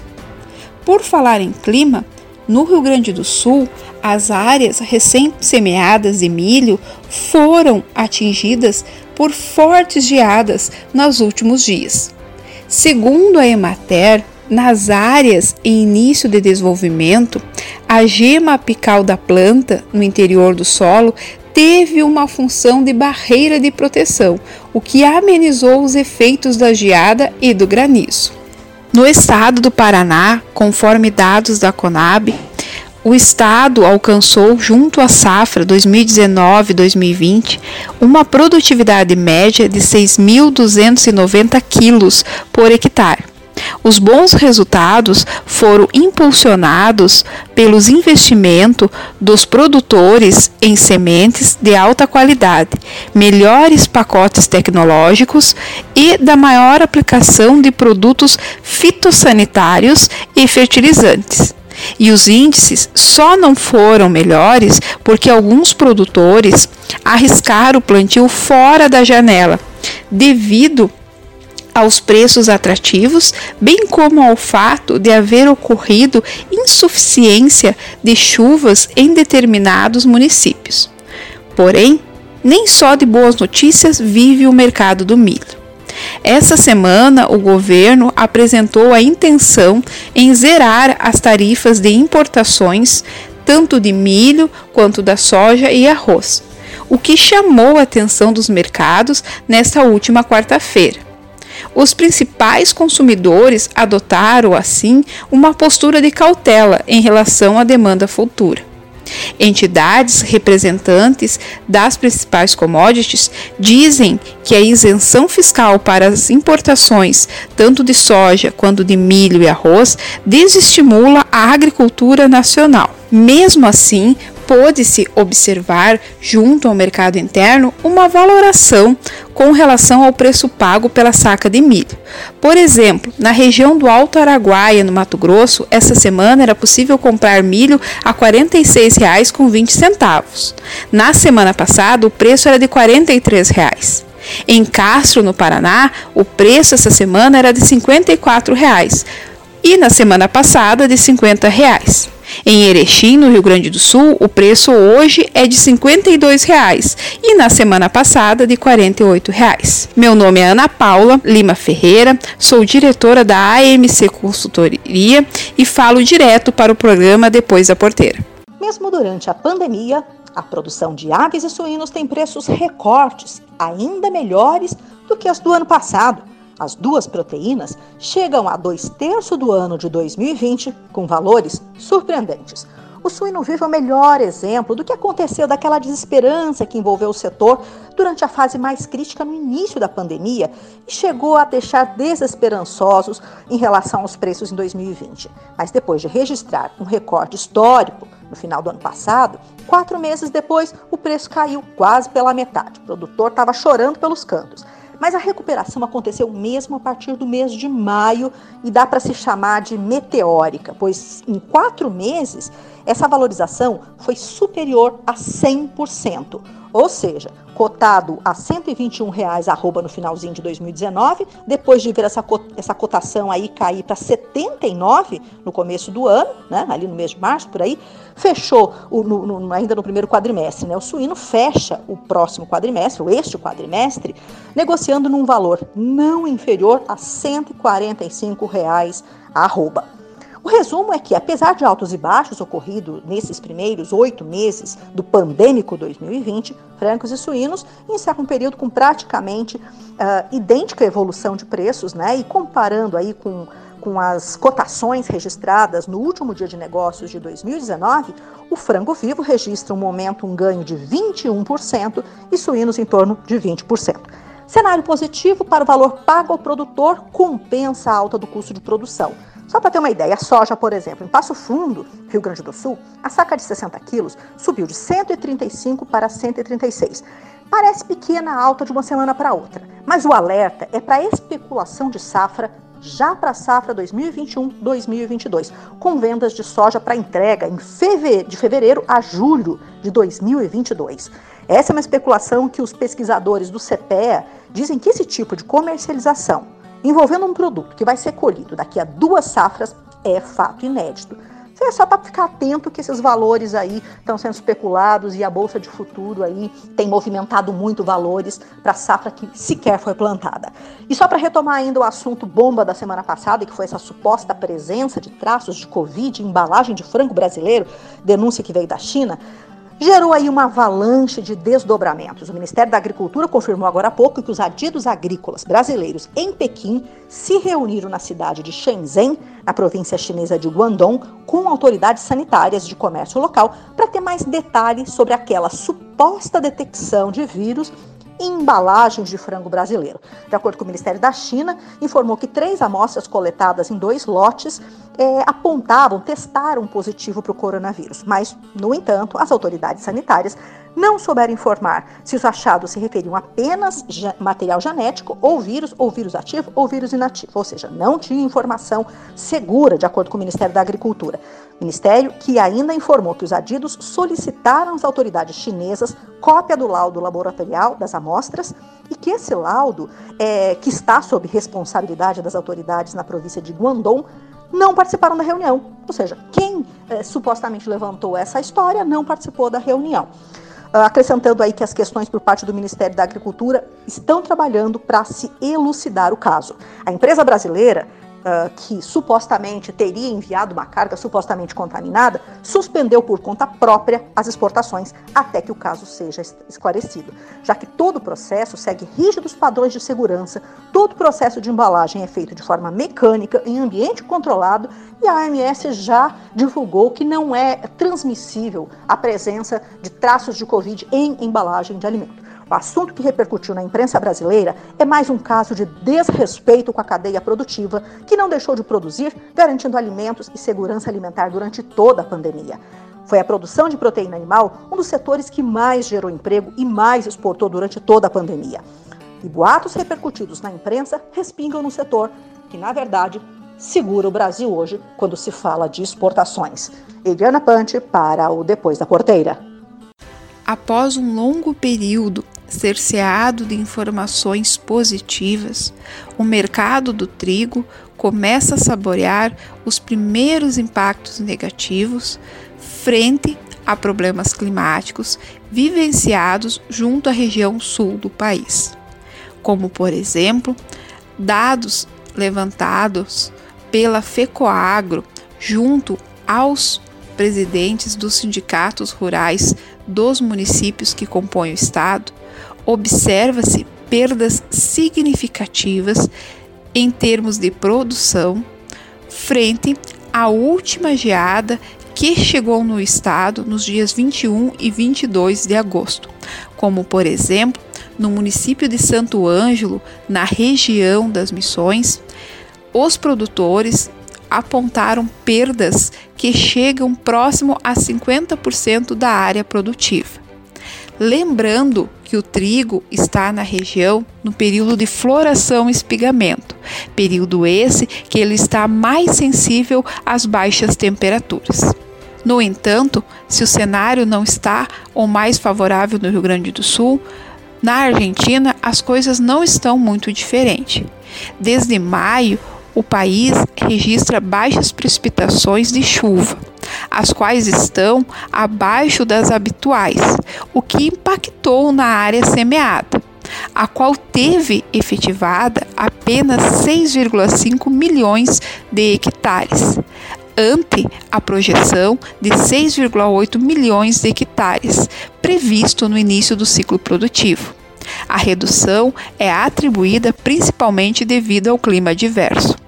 Por falar em clima, no Rio Grande do Sul, as áreas recém-semeadas de milho foram atingidas por fortes geadas nos últimos dias. Segundo a Emater, nas áreas em início de desenvolvimento, a gema apical da planta no interior do solo teve uma função de barreira de proteção, o que amenizou os efeitos da geada e do granizo. No estado do Paraná, conforme dados da Conab, o estado alcançou, junto à safra 2019-2020, uma produtividade média de 6.290 quilos por hectare. Os bons resultados foram impulsionados pelos investimentos dos produtores em sementes de alta qualidade, melhores pacotes tecnológicos e da maior aplicação de produtos fitossanitários e fertilizantes. E os índices só não foram melhores porque alguns produtores arriscaram o plantio fora da janela, devido aos preços atrativos, bem como ao fato de haver ocorrido insuficiência de chuvas em determinados municípios. Porém, nem só de boas notícias vive o mercado do milho. Essa semana, o governo apresentou a intenção em zerar as tarifas de importações, tanto de milho quanto da soja e arroz, o que chamou a atenção dos mercados nesta última quarta-feira. Os principais consumidores adotaram, assim, uma postura de cautela em relação à demanda futura. Entidades representantes das principais commodities dizem que a isenção fiscal para as importações, tanto de soja quanto de milho e arroz, desestimula a agricultura nacional. Mesmo assim, pôde-se observar, junto ao mercado interno, uma valoração com relação ao preço pago pela saca de milho. Por exemplo, na região do Alto Araguaia, no Mato Grosso, essa semana era possível comprar milho a R$ 46,20. Na semana passada, o preço era de 43 reais. Em Castro, no Paraná, o preço essa semana era de 54 reais, e na semana passada de R$ 50. Em Erechim, no Rio Grande do Sul, o preço hoje é de R$ 52,00 e na semana passada de R$ 48,00. Meu nome é Ana Paula Lima Ferreira, sou diretora da AMC Consultoria e falo direto para o programa Depois da Porteira. Mesmo durante a pandemia, a produção de aves e suínos tem preços recortes, ainda melhores do que as do ano passado as duas proteínas chegam a dois terços do ano de 2020 com valores surpreendentes. O suíno vivo é o melhor exemplo do que aconteceu daquela desesperança que envolveu o setor durante a fase mais crítica no início da pandemia e chegou a deixar desesperançosos em relação aos preços em 2020. Mas depois de registrar um recorde histórico no final do ano passado, quatro meses depois o preço caiu quase pela metade. O produtor estava chorando pelos cantos. Mas a recuperação aconteceu mesmo a partir do mês de maio e dá para se chamar de meteórica, pois em quatro meses essa valorização foi superior a 100%. Ou seja, cotado a 121 reais arroba no finalzinho de 2019, depois de ver essa, essa cotação aí cair para 79 no começo do ano, né, ali no mês de março, por aí, fechou o, no, no, ainda no primeiro quadrimestre. Né, o suíno fecha o próximo quadrimestre, ou este quadrimestre, negociando num valor não inferior a 145 reais arroba. O resumo é que, apesar de altos e baixos ocorridos nesses primeiros oito meses do pandêmico 2020, francos e suínos encerram um período com praticamente uh, idêntica evolução de preços, né? E comparando aí com, com as cotações registradas no último dia de negócios de 2019, o frango vivo registra um momento um ganho de 21% e suínos em torno de 20%. Cenário positivo para o valor pago ao produtor compensa a alta do custo de produção. Só para ter uma ideia, a soja, por exemplo, em Passo Fundo, Rio Grande do Sul, a saca de 60 quilos subiu de 135 para 136. Parece pequena a alta de uma semana para outra, mas o alerta é para especulação de safra já para a safra 2021-2022, com vendas de soja para entrega em feve de fevereiro a julho de 2022. Essa é uma especulação que os pesquisadores do CPEA dizem que esse tipo de comercialização envolvendo um produto que vai ser colhido daqui a duas safras é fato inédito. É só para ficar atento que esses valores aí estão sendo especulados e a bolsa de futuro aí tem movimentado muito valores para a safra que sequer foi plantada. E só para retomar ainda o assunto bomba da semana passada, que foi essa suposta presença de traços de Covid em embalagem de frango brasileiro, denúncia que veio da China, gerou aí uma avalanche de desdobramentos. O Ministério da Agricultura confirmou agora há pouco que os adidos agrícolas brasileiros em Pequim se reuniram na cidade de Shenzhen, na província chinesa de Guangdong, com autoridades sanitárias de comércio local para ter mais detalhes sobre aquela suposta detecção de vírus embalagens de frango brasileiro. De acordo com o Ministério da China, informou que três amostras coletadas em dois lotes é, apontavam, testaram positivo para o coronavírus. Mas, no entanto, as autoridades sanitárias não souberam informar se os achados se referiam apenas material genético, ou vírus, ou vírus ativo, ou vírus inativo. Ou seja, não tinha informação segura, de acordo com o Ministério da Agricultura. Ministério que ainda informou que os adidos solicitaram às autoridades chinesas cópia do laudo laboratorial das amostras e que esse laudo, é, que está sob responsabilidade das autoridades na província de Guangdong, não participaram da reunião. Ou seja, quem é, supostamente levantou essa história não participou da reunião. Uh, acrescentando aí que as questões por parte do Ministério da Agricultura estão trabalhando para se elucidar o caso. A empresa brasileira que supostamente teria enviado uma carga supostamente contaminada, suspendeu por conta própria as exportações até que o caso seja esclarecido, já que todo o processo segue rígidos padrões de segurança, todo o processo de embalagem é feito de forma mecânica, em ambiente controlado, e a OMS já divulgou que não é transmissível a presença de traços de Covid em embalagem de alimento. O assunto que repercutiu na imprensa brasileira é mais um caso de desrespeito com a cadeia produtiva, que não deixou de produzir, garantindo alimentos e segurança alimentar durante toda a pandemia. Foi a produção de proteína animal um dos setores que mais gerou emprego e mais exportou durante toda a pandemia. E boatos repercutidos na imprensa respingam no setor, que na verdade segura o Brasil hoje quando se fala de exportações. Eliana Pante para o Depois da Porteira. Após um longo período cerceado de informações positivas, o mercado do trigo começa a saborear os primeiros impactos negativos frente a problemas climáticos vivenciados junto à região sul do país, como, por exemplo, dados levantados pela FECOAGRO junto aos presidentes dos sindicatos rurais dos municípios que compõem o estado, observa-se perdas significativas em termos de produção frente à última geada que chegou no estado nos dias 21 e 22 de agosto, como por exemplo no município de Santo Ângelo, na região das Missões, os produtores apontaram perdas que chegam próximo a 50% da área produtiva. Lembrando que o trigo está na região no período de floração e espigamento, período esse que ele está mais sensível às baixas temperaturas. No entanto, se o cenário não está ou mais favorável no Rio Grande do Sul, na Argentina as coisas não estão muito diferentes. Desde maio, o país registra baixas precipitações de chuva, as quais estão abaixo das habituais, o que impactou na área semeada, a qual teve efetivada apenas 6,5 milhões de hectares, ante a projeção de 6,8 milhões de hectares previsto no início do ciclo produtivo. A redução é atribuída principalmente devido ao clima adverso.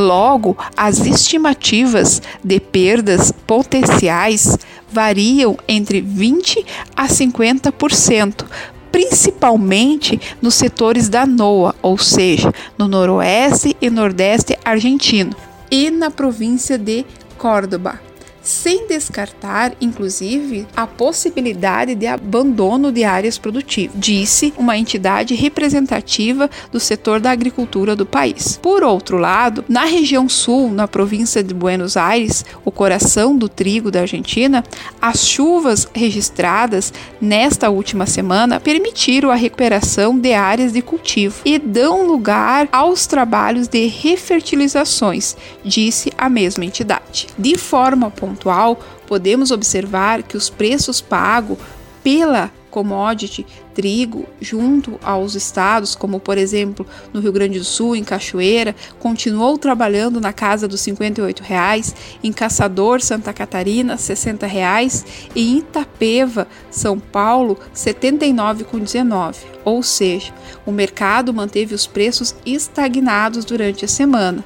Logo, as estimativas de perdas potenciais variam entre 20 a 50%, principalmente nos setores da NOA, ou seja, no noroeste e nordeste argentino, e na província de Córdoba, sem descartar, inclusive, a possibilidade de abandono de áreas produtivas, disse uma entidade representativa do setor da agricultura do país. Por outro lado, na região sul, na província de Buenos Aires, o coração do trigo da Argentina, as chuvas registradas nesta última semana permitiram a recuperação de áreas de cultivo e dão lugar aos trabalhos de refertilizações, disse a mesma entidade. De forma pontual, podemos observar que os preços pagos pela commodity trigo junto aos estados, como por exemplo no Rio Grande do Sul, em Cachoeira, continuou trabalhando na casa dos 58 reais, em Caçador, Santa Catarina, 60 reais, e em Itapeva, São Paulo, R$ 79,19. Ou seja, o mercado manteve os preços estagnados durante a semana,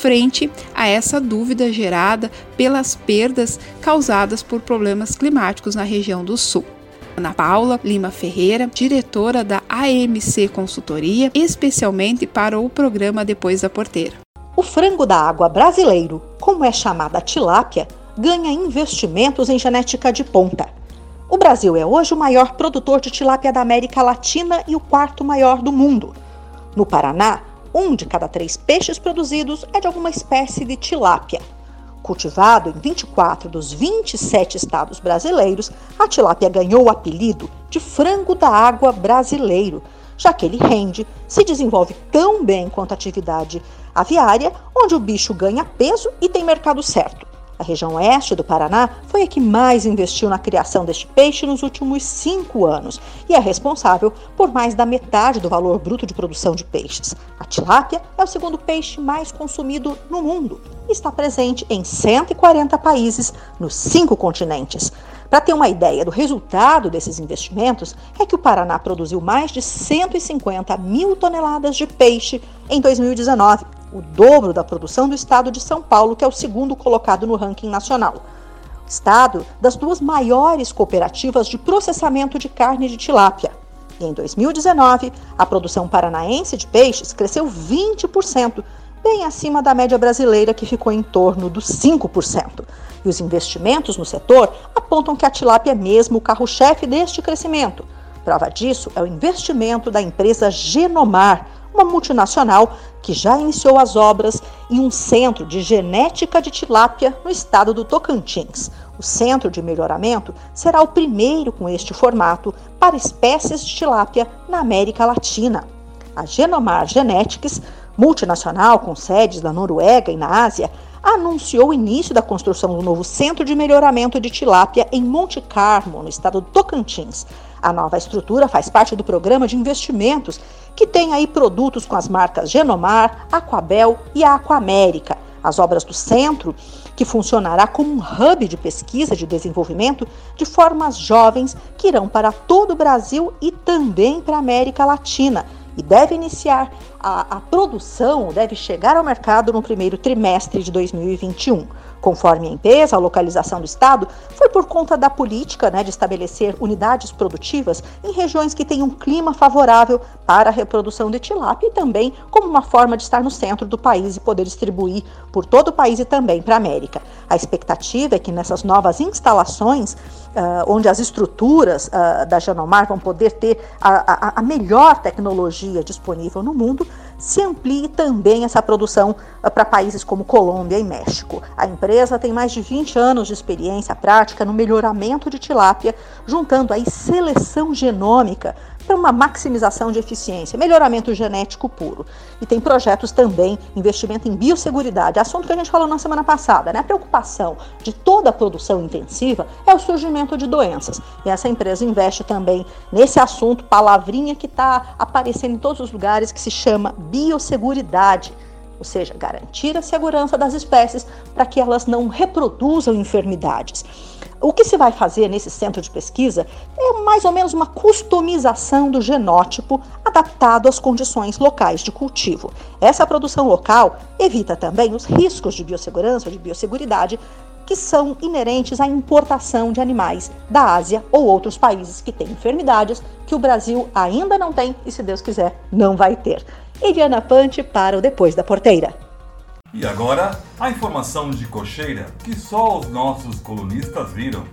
frente a essa dúvida gerada pelas perdas causadas por problemas climáticos na região do Sul. Ana Paula Lima Ferreira, diretora da AMC Consultoria, especialmente para o programa Depois da Porteira. O frango da água brasileiro, como é chamada tilápia, ganha investimentos em genética de ponta. O Brasil é hoje o maior produtor de tilápia da América Latina e o quarto maior do mundo. No Paraná, um de cada três peixes produzidos é de alguma espécie de tilápia. Cultivado em 24 dos 27 estados brasileiros, a tilápia ganhou o apelido de frango da água brasileiro, já que ele rende, se desenvolve tão bem quanto a atividade aviária, onde o bicho ganha peso e tem mercado certo. A região oeste do Paraná foi a que mais investiu na criação deste peixe nos últimos cinco anos e é responsável por mais da metade do valor bruto de produção de peixes. A tilápia é o segundo peixe mais consumido no mundo e está presente em 140 países nos cinco continentes. Para ter uma ideia do resultado desses investimentos, é que o Paraná produziu mais de 150 mil toneladas de peixe em 2019 o dobro da produção do estado de São Paulo, que é o segundo colocado no ranking nacional. Estado das duas maiores cooperativas de processamento de carne de tilápia. E em 2019, a produção paranaense de peixes cresceu 20%, bem acima da média brasileira, que ficou em torno dos 5%. E os investimentos no setor apontam que a tilápia é mesmo o carro-chefe deste crescimento. Prova disso é o investimento da empresa Genomar, uma multinacional que já iniciou as obras em um centro de genética de tilápia no estado do Tocantins. O centro de melhoramento será o primeiro com este formato para espécies de tilápia na América Latina. A Genomar Genetics, multinacional com sedes na Noruega e na Ásia, anunciou o início da construção do novo centro de melhoramento de tilápia em Monte Carmo, no estado do Tocantins. A nova estrutura faz parte do programa de investimentos que tem aí produtos com as marcas Genomar, Aquabel e Aquamérica. As obras do centro, que funcionará como um hub de pesquisa de desenvolvimento de formas jovens que irão para todo o Brasil e também para a América Latina e deve iniciar a, a produção, deve chegar ao mercado no primeiro trimestre de 2021. Conforme a empresa, a localização do Estado foi por conta da política né, de estabelecer unidades produtivas em regiões que têm um clima favorável para a reprodução de tilápia e também como uma forma de estar no centro do país e poder distribuir por todo o país e também para a América. A expectativa é que nessas novas instalações, uh, onde as estruturas uh, da Janomar vão poder ter a, a, a melhor tecnologia disponível no mundo, se amplie também essa produção uh, para países como Colômbia e México. A empresa tem mais de 20 anos de experiência prática no melhoramento de tilápia, juntando aí seleção genômica para uma maximização de eficiência, melhoramento genético puro. E tem projetos também, investimento em biosseguridade, assunto que a gente falou na semana passada, né? A preocupação de toda a produção intensiva é o surgimento de doenças. E essa empresa investe também nesse assunto, palavrinha que está aparecendo em todos os lugares, que se chama biosseguridade ou seja, garantir a segurança das espécies para que elas não reproduzam enfermidades. O que se vai fazer nesse centro de pesquisa é mais ou menos uma customização do genótipo adaptado às condições locais de cultivo. Essa produção local evita também os riscos de biossegurança, de biosseguridade, que são inerentes à importação de animais da Ásia ou outros países que têm enfermidades que o Brasil ainda não tem e, se Deus quiser, não vai ter. Eliana Pante para o Depois da Porteira. E agora, a informação de cocheira que só os nossos colunistas viram.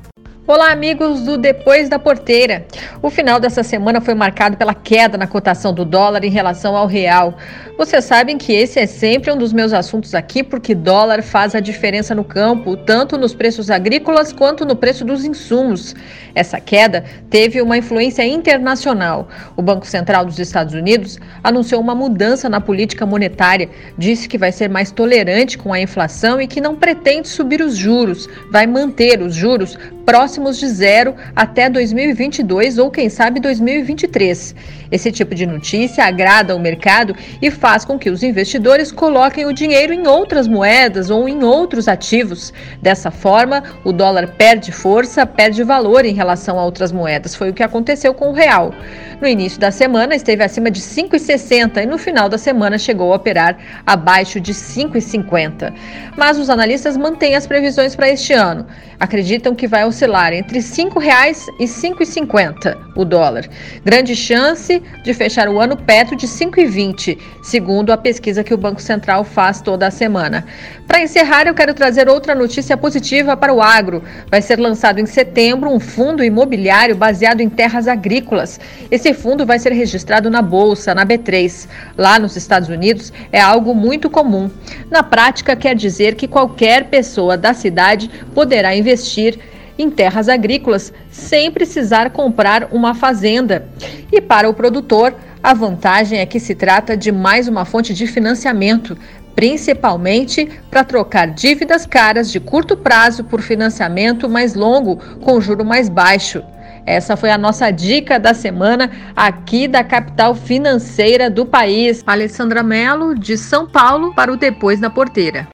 Olá, amigos do Depois da Porteira. O final dessa semana foi marcado pela queda na cotação do dólar em relação ao real. Vocês sabem que esse é sempre um dos meus assuntos aqui, porque dólar faz a diferença no campo, tanto nos preços agrícolas quanto no preço dos insumos. Essa queda teve uma influência internacional. O Banco Central dos Estados Unidos anunciou uma mudança na política monetária, disse que vai ser mais tolerante com a inflação e que não pretende subir os juros, vai manter os juros próximos de zero até 2022 ou, quem sabe, 2023. Esse tipo de notícia agrada ao mercado e faz com que os investidores coloquem o dinheiro em outras moedas ou em outros ativos. Dessa forma, o dólar perde força, perde valor em relação a outras moedas. Foi o que aconteceu com o real. No início da semana esteve acima de 5,60 e no final da semana chegou a operar abaixo de 5,50. Mas os analistas mantêm as previsões para este ano. Acreditam que vai oscilar entre R$ 5,00 e R$ 5,50 o dólar. Grande chance de fechar o ano perto de 5,20, segundo a pesquisa que o Banco Central faz toda a semana. Para encerrar, eu quero trazer outra notícia positiva para o agro. Vai ser lançado em setembro um fundo imobiliário baseado em terras agrícolas. Esse fundo vai ser registrado na bolsa, na B3. Lá nos Estados Unidos é algo muito comum. Na prática, quer dizer que qualquer pessoa da cidade poderá investir em terras agrícolas sem precisar comprar uma fazenda. E para o produtor, a vantagem é que se trata de mais uma fonte de financiamento, principalmente para trocar dívidas caras de curto prazo por financiamento mais longo com juro mais baixo. Essa foi a nossa dica da semana aqui da capital financeira do país. Alessandra Mello, de São Paulo, para o Depois da Porteira.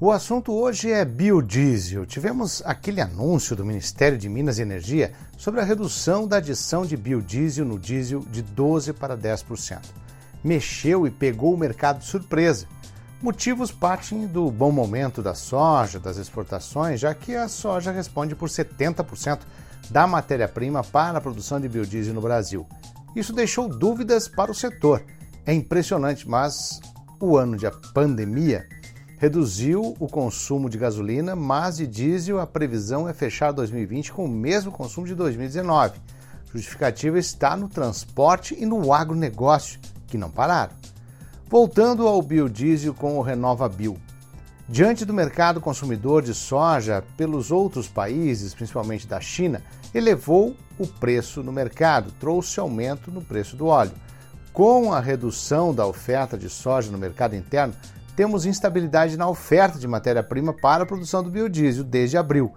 O assunto hoje é biodiesel. Tivemos aquele anúncio do Ministério de Minas e Energia sobre a redução da adição de biodiesel no diesel de 12% para 10%. Mexeu e pegou o mercado de surpresa. Motivos partem do bom momento da soja, das exportações, já que a soja responde por 70% da matéria-prima para a produção de biodiesel no Brasil. Isso deixou dúvidas para o setor. É impressionante, mas o ano de pandemia reduziu o consumo de gasolina, mas de diesel a previsão é fechar 2020 com o mesmo consumo de 2019. A justificativa está no transporte e no agronegócio, que não pararam. Voltando ao biodiesel com o Renova Bio. Diante do mercado consumidor de soja pelos outros países, principalmente da China, elevou o preço no mercado, trouxe aumento no preço do óleo. Com a redução da oferta de soja no mercado interno, temos instabilidade na oferta de matéria-prima para a produção do biodiesel desde abril.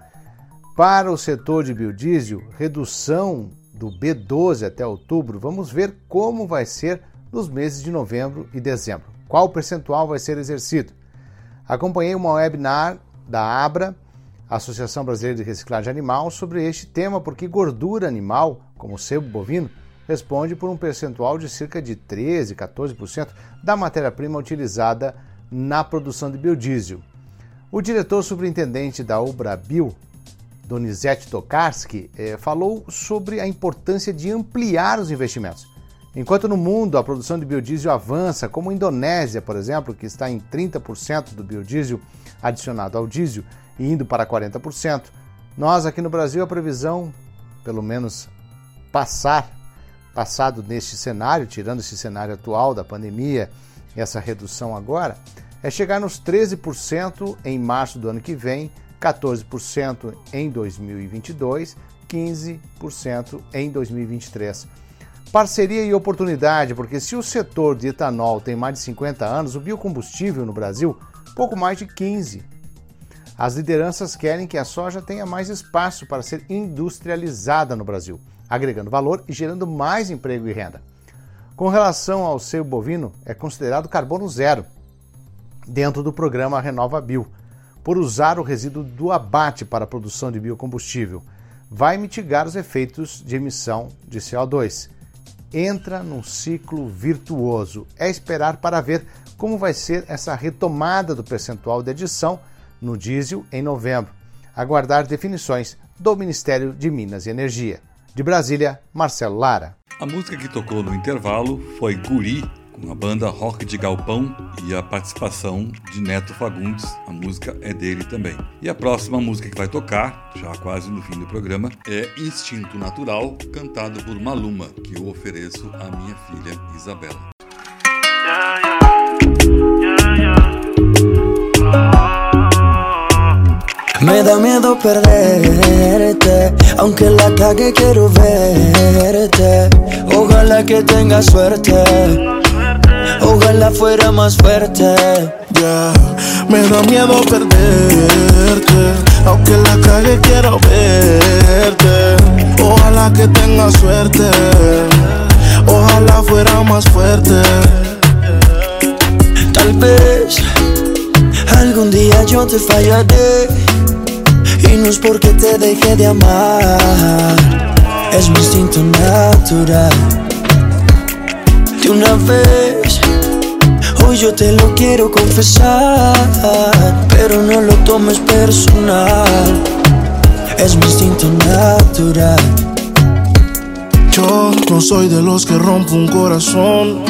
Para o setor de biodiesel, redução do B12 até outubro, vamos ver como vai ser nos meses de novembro e dezembro. Qual percentual vai ser exercido? Acompanhei uma webinar da ABRA, Associação Brasileira de Reciclagem Animal, sobre este tema, porque gordura animal, como sebo bovino, responde por um percentual de cerca de 13, 14% da matéria-prima utilizada na produção de biodiesel. O diretor superintendente da Ubrabio, Donizete Tokarski, eh, falou sobre a importância de ampliar os investimentos. Enquanto no mundo a produção de biodiesel avança, como a Indonésia, por exemplo, que está em 30% do biodiesel adicionado ao diesel e indo para 40%, nós aqui no Brasil a previsão, pelo menos passar, passado neste cenário, tirando esse cenário atual da pandemia essa redução agora, é chegar nos 13% em março do ano que vem, 14% em 2022, 15% em 2023. Parceria e oportunidade, porque se o setor de etanol tem mais de 50 anos, o biocombustível no Brasil, pouco mais de 15. As lideranças querem que a soja tenha mais espaço para ser industrializada no Brasil, agregando valor e gerando mais emprego e renda. Com relação ao sebo bovino, é considerado carbono zero dentro do programa Renova Bio, por usar o resíduo do abate para a produção de biocombustível. Vai mitigar os efeitos de emissão de CO2. Entra num ciclo virtuoso. É esperar para ver como vai ser essa retomada do percentual de adição no diesel em novembro. Aguardar definições do Ministério de Minas e Energia. De Brasília, Marcelo Lara. A música que tocou no intervalo foi Guri, com a banda Rock de Galpão e a participação de Neto Fagundes. A música é dele também. E a próxima música que vai tocar, já quase no fim do programa, é Instinto Natural, cantado por Maluma, que eu ofereço à minha filha Isabela. Me da miedo perderte, aunque la cague quiero verte. Ojalá que tenga suerte, ojalá fuera más fuerte. Yeah. Me da miedo perderte, aunque la cague quiero verte. Ojalá que tenga suerte, ojalá fuera más fuerte. Tal vez algún día yo te fallaré y no es porque te deje de amar, es mi instinto natural. De una vez, hoy yo te lo quiero confesar, pero no lo tomes personal, es mi instinto natural. Yo no soy de los que rompo un corazón,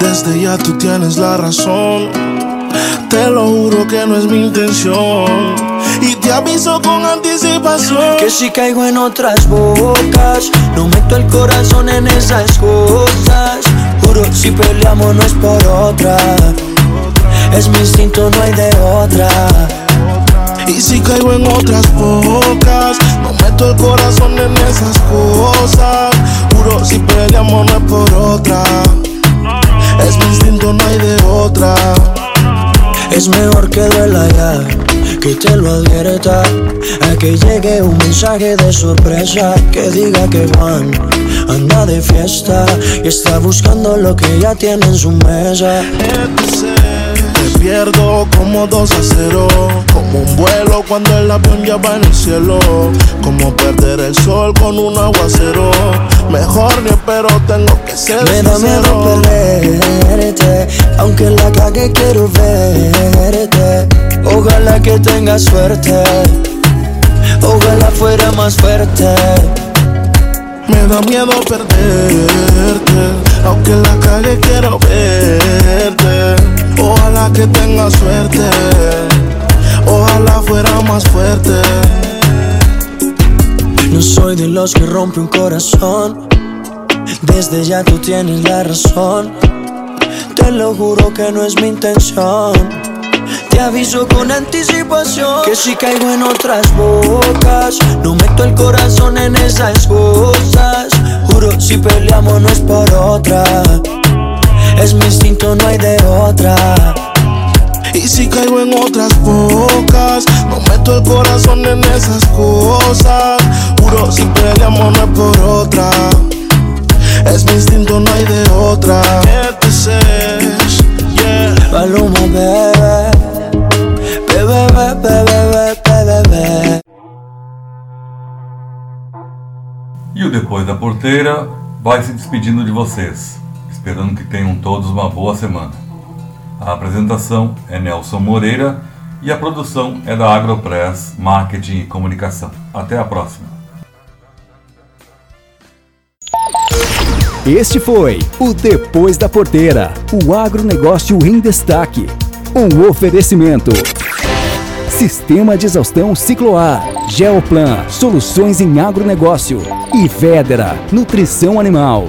desde ya tú tienes la razón. Te lo juro que no es mi intención. Y te aviso con anticipación. Que si caigo en otras bocas, no meto el corazón en esas cosas. Juro, si peleamos no es por otra. Es mi instinto, no hay de otra. Y si caigo en otras bocas, no meto el corazón en esas cosas. Juro, si peleamos no es por otra. Es mi instinto, no hay de otra. Es mejor que duela ya, que te lo advierta. A que llegue un mensaje de sorpresa que diga que Juan anda de fiesta y está buscando lo que ya tiene en su mesa. Te pierdo como dos a cero, como un vuelo cuando el avión ya va en el cielo, como perder el sol con un aguacero. Mejor ni espero, tengo que ser Me da miedo perderte, aunque la cague quiero verte. Ojalá que tengas suerte, ojalá fuera más fuerte. Me da miedo perderte, aunque la calle quiero verte. Ojalá que tengas suerte, ojalá fuera más fuerte. No soy de los que rompe un corazón, desde ya tú tienes la razón. Te lo juro que no es mi intención. Te aviso con anticipación que si caigo en otras bocas, no meto el corazón en esas cosas. Juro, si peleamos no es por otra. Es mi instinto, no hay de otra. Y si caigo en otras bocas, no meto el corazón en esas cosas. Juro, si peleamos no es por otra. Es mi instinto, no hay de otra. Entonces, yeah. Paloma, bebé. Bebé, bebé, bebé, bebé, bebé. E o Depois da Porteira vai se despedindo de vocês, esperando que tenham todos uma boa semana. A apresentação é Nelson Moreira e a produção é da Agropress Marketing e Comunicação. Até a próxima. Este foi o Depois da Porteira, o agronegócio em destaque. Um oferecimento. Sistema de exaustão Cicloar, Geoplan, soluções em agronegócio e Vedera, nutrição animal.